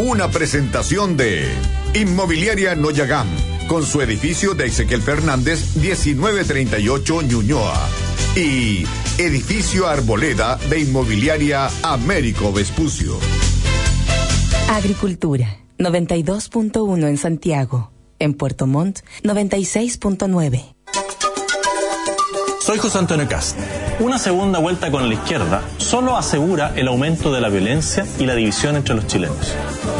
una presentación de Inmobiliaria Noyagam, con su edificio de Ezequiel Fernández 1938 Ñuñoa. Y Edificio Arboleda de Inmobiliaria Américo Vespucio. Agricultura, 92.1 en Santiago. En Puerto Montt, 96.9. Soy José Antonio Cast. Una segunda vuelta con la izquierda solo asegura el aumento de la violencia y la división entre los chilenos.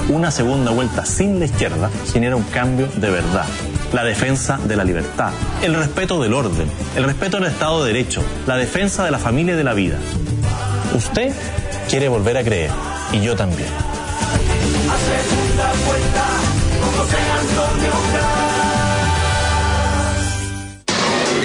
Una segunda vuelta sin la izquierda genera un cambio de verdad. La defensa de la libertad, el respeto del orden, el respeto al Estado de Derecho, la defensa de la familia y de la vida. Usted quiere volver a creer y yo también.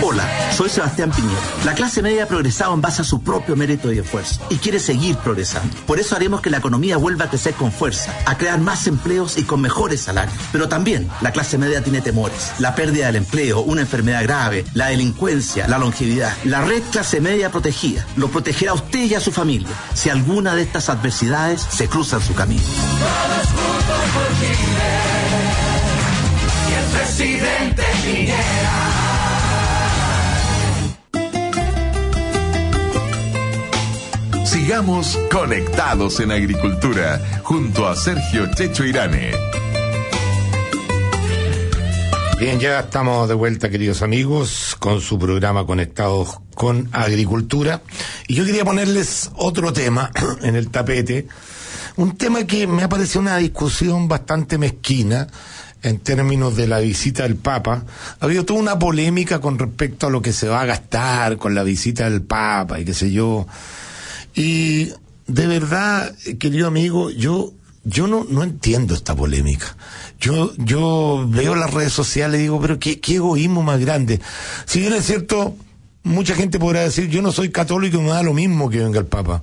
Hola, soy Sebastián Piñera. La clase media ha progresado en base a su propio mérito y esfuerzo y quiere seguir progresando. Por eso haremos que la economía vuelva a crecer con fuerza, a crear más empleos y con mejores salarios. Pero también la clase media tiene temores. La pérdida del empleo, una enfermedad grave, la delincuencia, la longevidad. La red clase media protegida lo protegerá a usted y a su familia si alguna de estas adversidades se cruza en su camino. Todos juntos por Chile. Y el presidente. Sigamos conectados en agricultura junto a Sergio Checho Irane. Bien, ya estamos de vuelta, queridos amigos, con su programa Conectados con Agricultura. Y yo quería ponerles otro tema en el tapete, un tema que me ha parecido una discusión bastante mezquina en términos de la visita del Papa. Ha habido toda una polémica con respecto a lo que se va a gastar con la visita del Papa y qué sé yo. Y de verdad, querido amigo, yo yo no, no entiendo esta polémica. Yo, yo veo las redes sociales y digo, pero qué, qué egoísmo más grande. Si bien es cierto, mucha gente podrá decir, yo no soy católico y me da lo mismo que venga el Papa.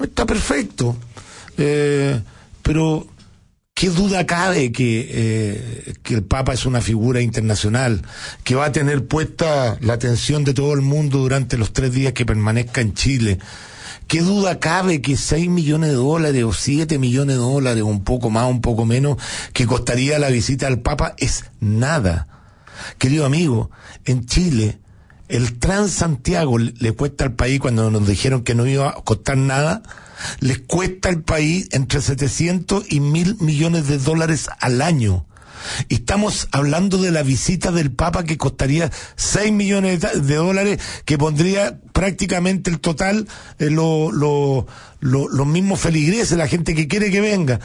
Está perfecto. Eh, pero, ¿qué duda cabe que, eh, que el Papa es una figura internacional, que va a tener puesta la atención de todo el mundo durante los tres días que permanezca en Chile? ¿Qué duda cabe que 6 millones de dólares o 7 millones de dólares, un poco más, un poco menos, que costaría la visita al Papa es nada? Querido amigo, en Chile el Transantiago le cuesta al país cuando nos dijeron que no iba a costar nada, les cuesta al país entre 700 y mil millones de dólares al año. Estamos hablando de la visita del Papa que costaría 6 millones de, dólares, que pondría prácticamente el total eh, lo- lo- los mismos feligreses, la gente que quiere que venga.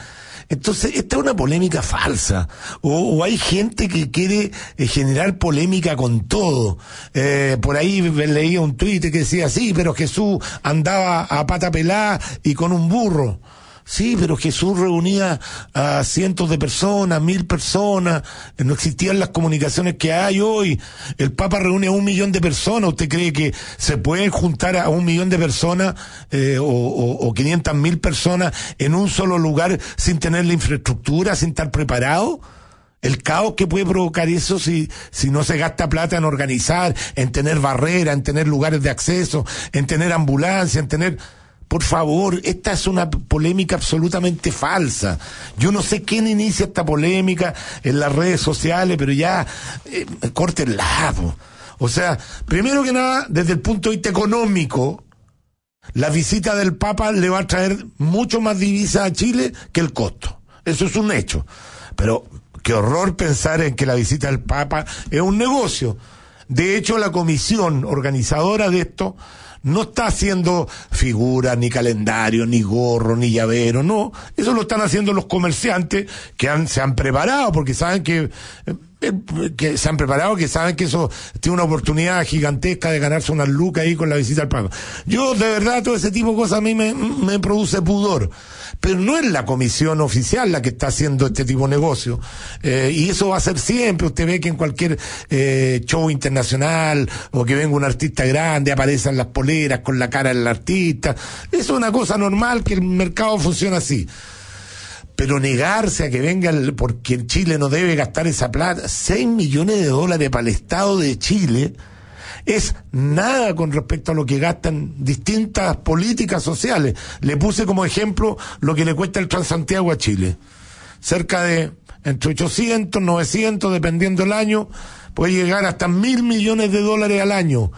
Entonces, esta es una polémica falsa. O, hay gente que quiere eh, generar polémica con todo. Eh, por ahí leía un tuit que decía, sí, pero Jesús andaba a pata pelada y con un burro. Sí, pero Jesús reunía a cientos de personas, mil personas, no existían las comunicaciones que hay hoy. El Papa reúne a un millón de personas. ¿Usted cree que se pueden juntar a un millón de personas eh, o, o, o 500 mil personas en un solo lugar sin tener la infraestructura, sin estar preparado? El caos que puede provocar eso si, si no se gasta plata en organizar, en tener barreras, en tener lugares de acceso, en tener ambulancia, en tener... Por favor, esta es una polémica absolutamente falsa. Yo no sé quién inicia esta polémica en las redes sociales, pero ya, eh, córtenla. po. O sea, primero que nada, desde el punto de vista económico, la visita del Papa le va a traer mucho más divisas a Chile que el costo. Eso es un hecho. Pero qué horror pensar en que la visita del Papa es un negocio. De hecho, la comisión organizadora de esto no está haciendo figuras, ni calendario, ni gorro, ni llavero, no. Eso lo están haciendo los comerciantes que se han preparado porque saben que, eh, que se han preparado, que saben que eso tiene una oportunidad gigantesca de ganarse unas lucas ahí con la visita al Papa. Yo, de verdad, todo ese tipo de cosas a mí me, me produce pudor. Pero no es la comisión oficial la que está haciendo este tipo de negocio. Eh, y eso va a ser siempre. Usted ve que en cualquier eh, show internacional o que venga un artista grande aparecen las poleras con la cara del artista. Eso es una cosa normal que el mercado funciona así. Pero negarse a que venga, el- porque Chile no debe gastar esa plata, 6 millones de dólares para el Estado de Chile, es nada con respecto a lo que gastan distintas políticas sociales. Le puse como ejemplo lo que le cuesta el Transantiago a Chile. Cerca de entre 800, 900, dependiendo el año, puede llegar hasta mil millones de dólares al año.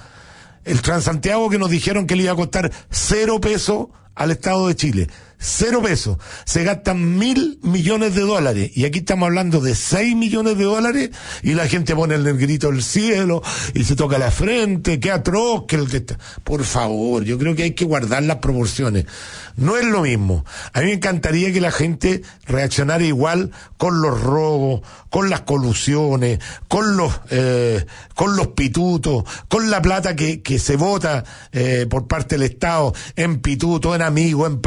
El Transantiago que nos dijeron que le iba a costar cero pesos al Estado de Chile. Cero pesos. Se gastan mil millones de dólares. Y aquí estamos hablando de seis millones de dólares y la gente pone el grito del cielo y se toca la frente. Qué atroz que. Por favor, yo creo que hay que guardar las proporciones. No es lo mismo. A mí me encantaría que la gente reaccionara igual con los robos, con las colusiones, con los, eh, con los pitutos, con la plata que, que se vota eh, por parte del Estado en pituto, en amigos, en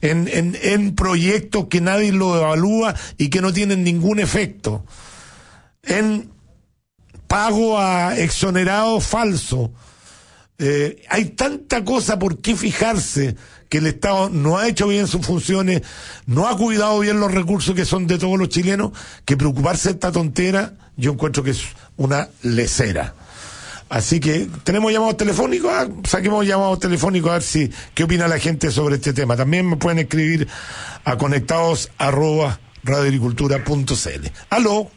en, en, en proyectos que nadie lo evalúa y que no tienen ningún efecto. En pago a exonerados falsos. Eh, hay tanta cosa por qué fijarse que el Estado no ha hecho bien sus funciones, no ha cuidado bien los recursos que son de todos los chilenos, que preocuparse de esta tontera, yo encuentro que es una lecera. Así que tenemos llamados telefónicos, ah, saquemos llamados telefónicos a ver si qué opina la gente sobre este tema. También me pueden escribir a conectados arroba radioagricultura.cl. ¿Aló?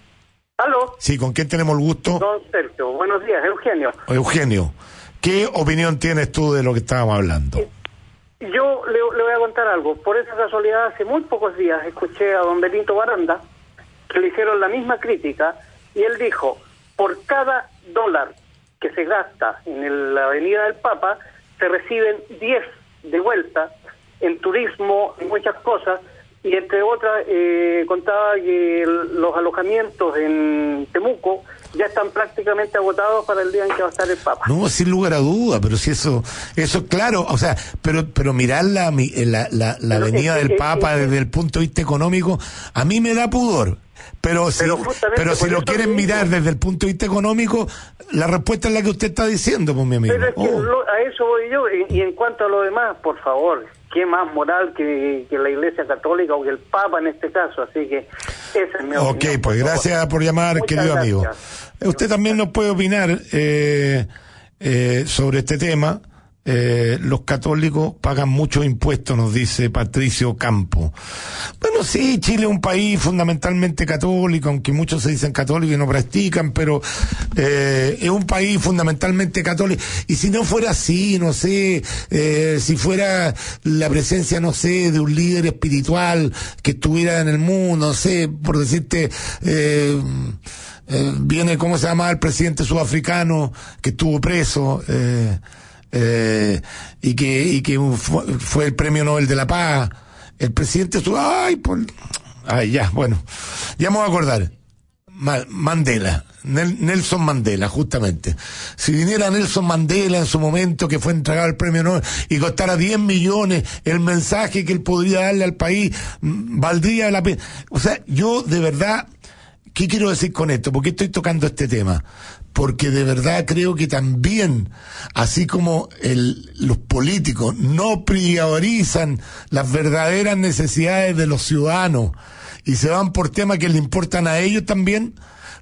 Aló, Sí, ¿con quién tenemos el gusto? don Sergio. Buenos días, Eugenio. Eugenio, ¿qué opinión tienes tú de lo que estábamos hablando? Yo le, le voy a contar algo. Por esa casualidad, hace muy pocos días escuché a don Benito Baranda que le hicieron la misma crítica y él dijo, por cada dólar que se gasta en el- la Avenida del Papa, se reciben 10 de vuelta en turismo, en muchas cosas, y entre otras eh, contaba que el- los alojamientos en Temuco ya están prácticamente agotados para el día en que va a estar el Papa. No, sin lugar a duda, pero si eso, eso es claro, o sea, pero, pero mirar la, mi- eh, la, la, la Pero venida es que- del es Papa desde el punto de vista económico, a mí me da pudor. Pero si, Pero si lo quieren mirar desde el punto de vista económico, la respuesta es la que usted está diciendo, pues mi amigo. Pero es que Oh. lo- a eso voy yo. Y, y en cuanto a lo demás, por favor, ¿qué más moral que, que la Iglesia Católica o que el Papa en este caso? Así que esa es mi Ok, opinión. pues gracias por llamar, Muchas querido amigo. gracias. Usted también nos puede opinar eh, eh, sobre este tema eh, los católicos pagan muchos impuestos, nos dice Patricio Campo. Bueno, sí, Chile es un país fundamentalmente católico, aunque muchos se dicen católicos y no practican, pero eh, es un país fundamentalmente católico. Y si no fuera así, no sé, eh, si fuera la presencia, no sé, de un líder espiritual que estuviera en el mundo, no sé, por decirte, eh, eh, viene, ¿cómo se llama el presidente sudafricano que estuvo preso? Eh, eh, y que, y que fue, el premio Nobel de la Paz. El presidente ay, por, ay, ya, bueno, ya me voy a acordar. Ma- Mandela, Nel- Nelson Mandela, justamente. Si viniera Nelson Mandela en su momento que fue entregado el premio Nobel y costara 10 millones el mensaje que él podría darle al país, mm, valdría la pena. O sea, yo de verdad, ¿qué quiero decir con esto? ¿Por qué estoy tocando este tema? Porque de verdad creo que también, así como los políticos no priorizan las verdaderas necesidades de los ciudadanos y se van por temas que le importan a ellos también,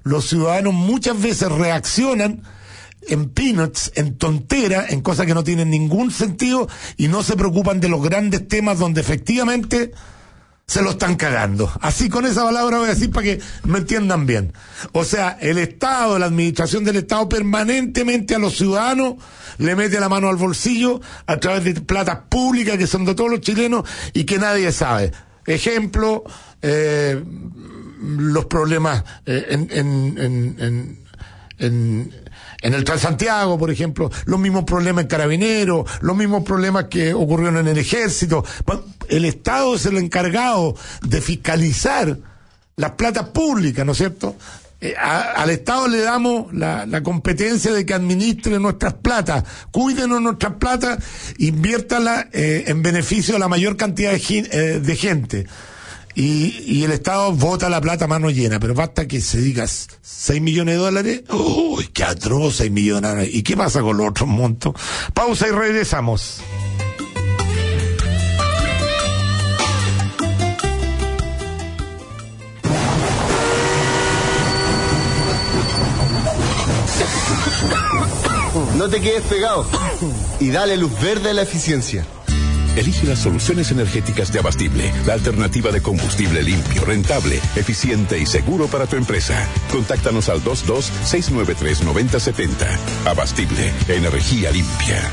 los ciudadanos muchas veces reaccionan en peanuts, en tonteras, en cosas que no tienen ningún sentido y no se preocupan de los grandes temas donde efectivamente se lo están cagando. Así con esa palabra voy a decir para que me entiendan bien. O sea, el Estado, la administración del Estado permanentemente a los ciudadanos le mete la mano al bolsillo a través de platas públicas que son de todos los chilenos y que nadie sabe. Ejemplo, eh, los problemas eh, en, en, en, en, en, en el Transantiago, por ejemplo, los mismos problemas en Carabineros, los mismos problemas que ocurrieron en el Ejército. El Estado es el encargado de fiscalizar las platas públicas, ¿no es cierto? Eh, al Estado le damos la, competencia de que administre nuestras platas, cuídenos nuestras platas, inviértalas eh, en beneficio de la mayor cantidad de, eh, gente. Y, el Estado vota la plata mano llena, pero basta que se diga 6 millones de dólares. ¡Uy, qué atroz 6 millones! ¿Y qué pasa con los otros montos? Pausa y regresamos. No te quedes pegado y dale luz verde a la eficiencia. Elige las soluciones energéticas de Abastible, la alternativa de combustible limpio, rentable, eficiente y seguro para tu empresa. Contáctanos al 22-693-9070. Abastible, energía limpia.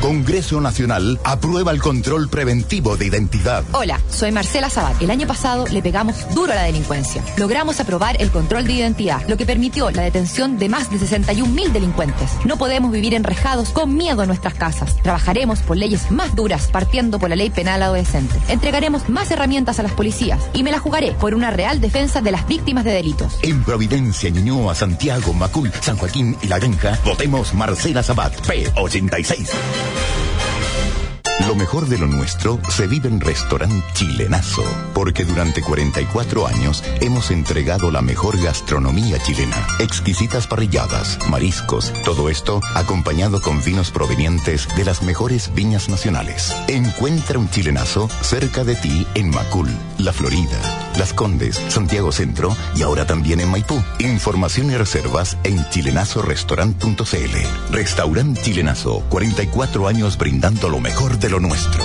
Congreso Nacional aprueba el control preventivo de identidad. Hola, soy Marcela Sabat. El año pasado le pegamos duro a la delincuencia. Logramos aprobar el control de identidad, lo que permitió la detención de más de 61 mil delincuentes. No podemos vivir enrejados con miedo en nuestras casas. Trabajaremos por leyes más duras, partiendo por la ley penal adolescente. Entregaremos más herramientas a las policías y me la jugaré por una real defensa de las víctimas de delitos. En Providencia, Ñuñoa, Santiago, Macul, San Joaquín y La Granja, votemos Marcela Sabat, P86. Lo mejor de lo nuestro se vive en Restaurant Chilenazo, porque durante 44 años hemos entregado la mejor gastronomía chilena. Exquisitas parrilladas, mariscos, todo esto acompañado con vinos provenientes de las mejores viñas nacionales. Encuentra un chilenazo cerca de ti en Macul, La Florida, Las Condes, Santiago Centro y ahora también en Maipú. Información y reservas en chilenazorestaurant.cl. Restaurant Chilenazo, 44 años brindando lo mejor de lo nuestro.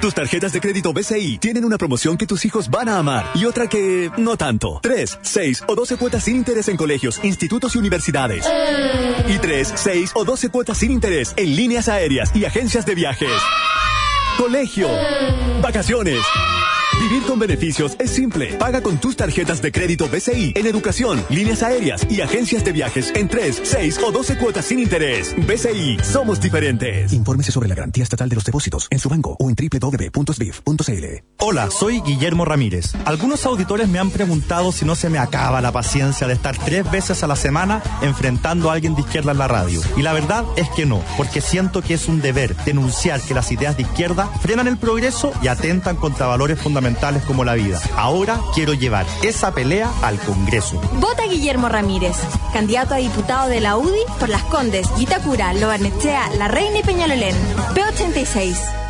Tus tarjetas de crédito BCI tienen una promoción que tus hijos van a amar y otra que no tanto. 3, 6 o 12 cuotas sin interés en colegios, institutos y universidades. Y 3, 6 o 12 cuotas sin interés en líneas aéreas y agencias de viajes. Colegio. Vacaciones. Vivir con beneficios es simple. Paga con tus tarjetas de crédito BCI en educación, líneas aéreas y agencias de viajes en 3, 6 o 12 cuotas sin interés. BCI, somos diferentes. Infórmese sobre la garantía estatal de los depósitos en su banco o en www.sbif.cl. Hola, soy Guillermo Ramírez. Algunos auditores me han preguntado si no se me acaba la paciencia de estar tres veces a la semana enfrentando a alguien de izquierda en la radio. Y la verdad es que no, porque siento que es un deber denunciar que las ideas de izquierda frenan el progreso y atentan contra valores fundamentales como la vida. Ahora quiero llevar esa pelea al Congreso. Vota Guillermo Ramírez, candidato a diputado de la UDI por Las Condes, Vitacura, Lobarnechea, La Reina y Peñalolén. P86.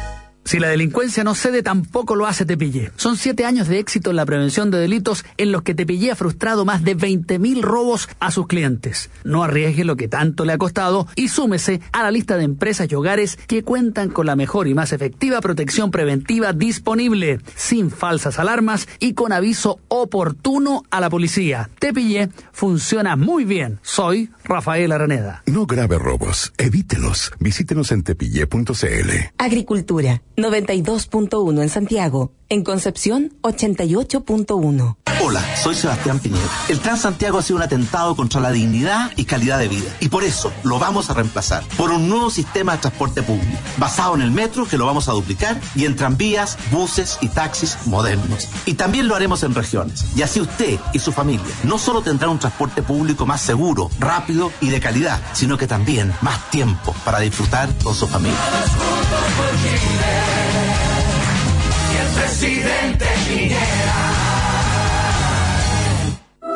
Si la delincuencia no cede, tampoco lo hace Tepillé. Son siete años de éxito en la prevención de delitos en los que Tepillé ha frustrado más de 20.000 robos a sus clientes. No arriesgue lo que tanto le ha costado y súmese a la lista de empresas y hogares que cuentan con la mejor y más efectiva protección preventiva disponible, sin falsas alarmas y con aviso oportuno a la policía. Tepillé funciona muy bien. Soy Rafael Araneda. No grave robos, evítelos. Visítenos en tepille.cl. Agricultura 92.1 en Santiago. En Concepción 88.1. Hola, soy Sebastián Piñera. El Transantiago ha sido un atentado contra la dignidad y calidad de vida. Y por eso lo vamos a reemplazar por un nuevo sistema de transporte público, basado en el metro, que lo vamos a duplicar, y en tranvías, buses y taxis modernos. Y también lo haremos en regiones. Y así usted y su familia no solo tendrán un transporte público más seguro, rápido y de calidad, sino que también más tiempo para disfrutar con su familia. Presidente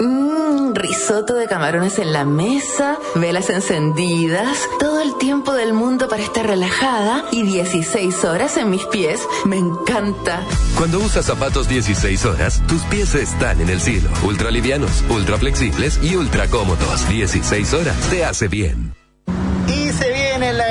Mmm, risotto de camarones en la mesa, velas encendidas, todo el tiempo del mundo para estar relajada y 16 horas en mis pies. Me encanta. Cuando usas zapatos 16 horas, tus pies están en el cielo. Ultra livianos, ultra flexibles y ultra cómodos. 16 horas te hace bien.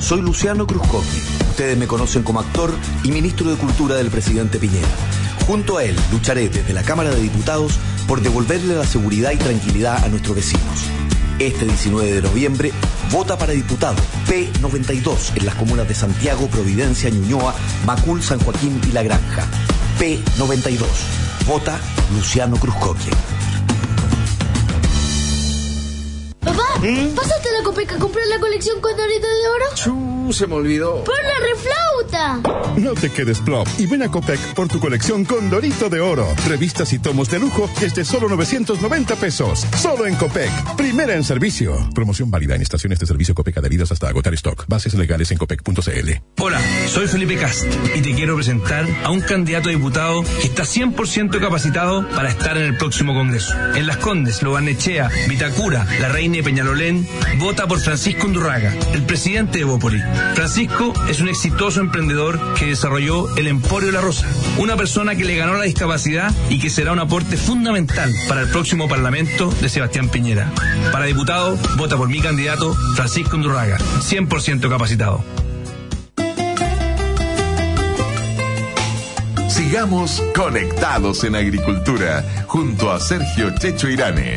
Soy Luciano Cruzcoque. Ustedes me conocen como actor y ministro de Cultura del presidente Piñera. Junto a él lucharé desde la Cámara de Diputados por devolverle la seguridad y tranquilidad a nuestros vecinos. Este 19 de noviembre, vota para diputado P92 en las comunas de Santiago, Providencia, Ñuñoa, Macul, San Joaquín y La Granja. P92. Vota Luciano Cruzcoque. Papá, ¿pasaste a la Copec a comprar la colección Condorito de Oro? Chu, se me olvidó. ¡Por la No te quedes plop y ven a Copec por tu colección Condorito de Oro. Revistas y tomos de lujo desde solo 990 pesos. Solo en Copec. Primera en servicio. Promoción válida en estaciones de servicio Copec adheridas hasta agotar stock. Bases legales en copec.cl. Hola, soy Felipe Cast y te quiero presentar a un candidato a diputado que está 100% capacitado para estar en el próximo Congreso. En Las Condes, Lobarnechea, Vitacura, La Reina y Peñalolén, vota por Francisco Undurraga, el presidente de Bópoli. Francisco es un exitoso emprendedor que desarrolló el Emporio La Rosa, una persona que le ganó la discapacidad y que será un aporte fundamental para el próximo Parlamento de Sebastián Piñera. Para diputado, vota por mi candidato, Francisco Undurraga, 100% capacitado. Sigamos conectados en agricultura junto a Sergio Checho Irane.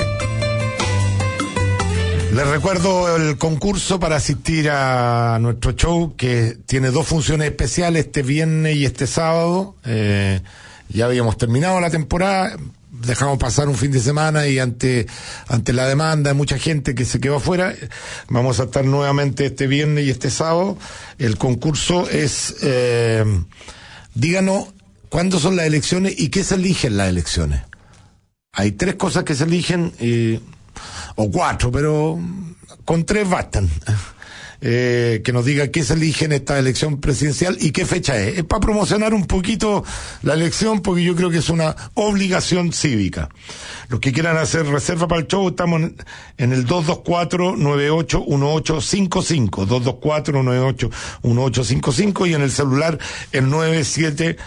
Les recuerdo el concurso para asistir a nuestro show que tiene dos funciones especiales este viernes y este sábado. Eh, ya habíamos terminado la temporada, dejamos pasar un fin de semana y ante, ante la demanda de mucha gente que se quedó afuera, vamos a estar nuevamente este viernes y este sábado. El concurso es, eh, díganos cuándo son las elecciones y qué se eligen las elecciones. Hay tres cosas que se eligen, eh, o cuatro, pero con tres bastan. eh, que nos diga qué se elige en esta elección presidencial y qué fecha es. Es para promocionar un poquito la elección porque yo creo que es una obligación cívica. Los que quieran hacer reserva para el show, estamos en, el 224-981855, 224-981855 y en el celular el 97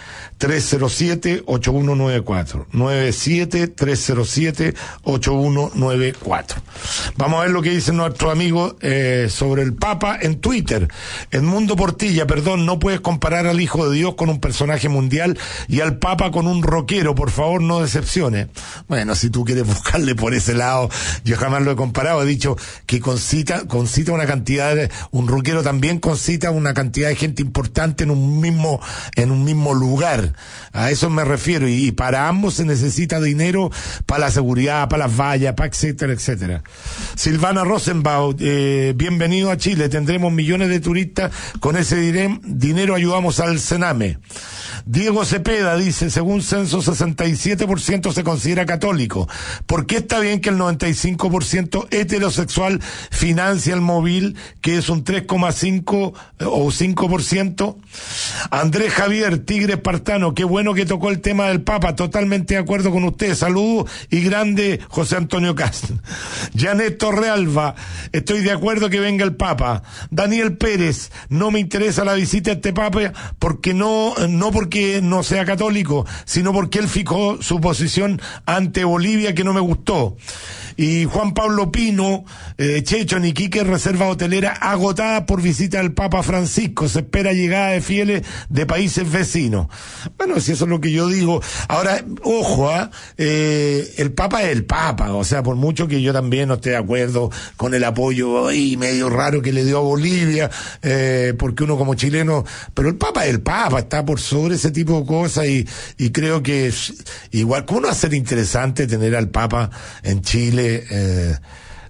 307-8194. 97-307-8194. Vamos a ver lo que dice nuestro amigo eh, sobre el Papa en Twitter. Edmundo Portilla, perdón, no puedes comparar al Hijo de Dios con un personaje mundial y al Papa con un rockero, por favor no decepcione. Bueno, si tú quieres buscarle por ese lado, yo jamás lo he comparado, he dicho que concita, concita una cantidad de, un rockero también concita una cantidad de gente importante en un mismo, en un mismo lugar. A eso me refiero. Y, para ambos se necesita dinero para la seguridad, para las vallas, para etcétera, etcétera. Silvana Rosenbaum, eh, bienvenido a Chile. Tendremos millones de turistas. Con ese dinero ayudamos al Sename. Diego Cepeda dice, según censo, 67% se considera católico. ¿Por qué está bien que el 95% heterosexual financia el móvil, que es un 3,5 eh, o 5%? Andrés Javier, Tigre Espartano, qué bueno que tocó el tema del Papa, totalmente de acuerdo con usted. Saludos y grande José Antonio Castro. Janet Torrealba, estoy de acuerdo que venga el Papa. Daniel Pérez, no me interesa la visita a este Papa porque no, no porque no sea católico, sino porque él fijó su posición ante Bolivia que no me gustó. Y Juan Pablo Pino, eh, Checho, Niquique, reserva hotelera agotada por visita del Papa Francisco. Se espera llegada de fieles de países vecinos. Bueno, si eso es lo que yo digo. Ahora, ojo, ¿ah? eh, el Papa es el Papa. O sea, por mucho que yo también no esté de acuerdo con el apoyo y medio raro que le dio a Bolivia, eh, porque uno como chileno, pero el Papa es el Papa, está por sobre ese tipo de cosas y, creo que igual, ¿cómo no va a ser interesante tener al Papa en Chile? Eh,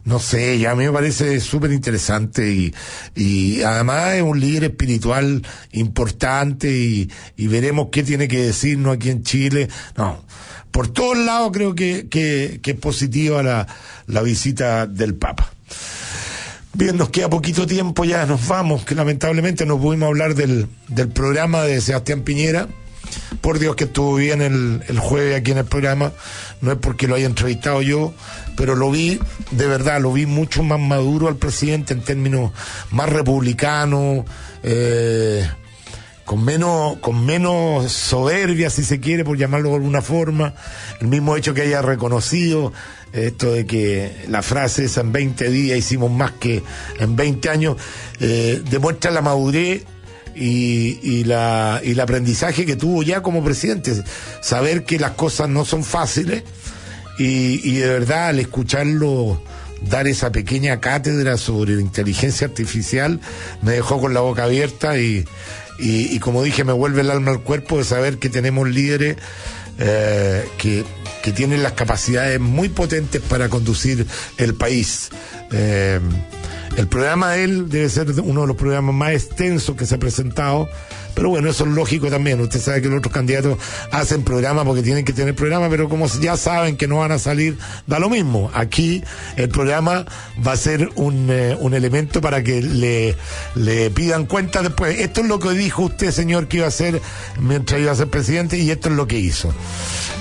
no sé, ya a mí me parece súper interesante y, además es un líder espiritual importante y, veremos qué tiene que decirnos aquí en Chile. No, por todos lados creo que es positiva la, la visita del Papa. Bien, nos queda poquito tiempo ya, nos vamos, que lamentablemente no pudimos hablar del, del programa de Sebastián Piñera. Por Dios que estuvo bien el, el jueves aquí en el programa, no es porque lo haya entrevistado yo, pero lo vi, de verdad, lo vi mucho más maduro al presidente en términos más republicanos, eh, con menos, con menos soberbia, si se quiere, por llamarlo de alguna forma. El mismo hecho que haya reconocido esto de que la frase esa en 20 días hicimos más que en 20 años, eh, demuestra la madurez y, y, la, y el aprendizaje que tuvo ya como presidente. Saber que las cosas no son fáciles y, y de verdad al escucharlo dar esa pequeña cátedra sobre inteligencia artificial me dejó con la boca abierta y, y, y, como dije, me vuelve el alma al cuerpo de saber que tenemos líderes eh, que, que, tienen las capacidades muy potentes para conducir el país. Eh, el programa de él debe ser uno de los programas más extensos que se ha presentado. Pero bueno, eso es lógico también. Usted sabe que los otros candidatos hacen programa porque tienen que tener programa, pero como ya saben que no van a salir, da lo mismo. Aquí el programa va a ser un, eh, un elemento para que le, le pidan cuenta después. Esto es lo que dijo usted, señor, que iba a hacer mientras iba a ser presidente y esto es lo que hizo.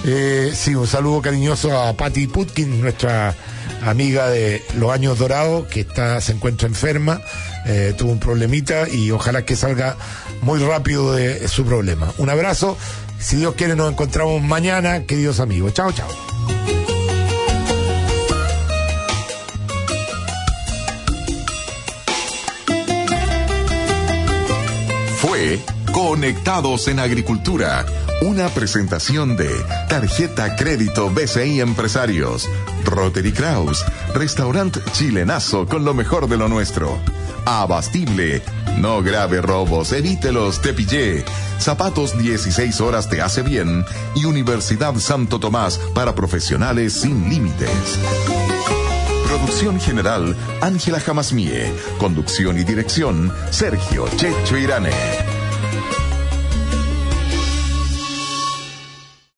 Eh, sí, un saludo cariñoso a Patty Putkin, nuestra amiga de los años dorados, que está, se encuentra enferma, eh, tuvo un problemita y ojalá que salga muy rápido de su problema. Un abrazo, si Dios quiere nos encontramos mañana, queridos amigos. Chao, chao. Fue Conectados en Agricultura, una presentación de Tarjeta Crédito BCI Empresarios, Rotary Kraus, restaurante chilenazo con lo mejor de lo nuestro. Abastible, no grave robos, evítelos, te pillé. Zapatos 16 horas te hace bien y Universidad Santo Tomás para profesionales sin límites. Producción general, Ángela Jamasmie. Conducción y dirección, Sergio Checho Irane.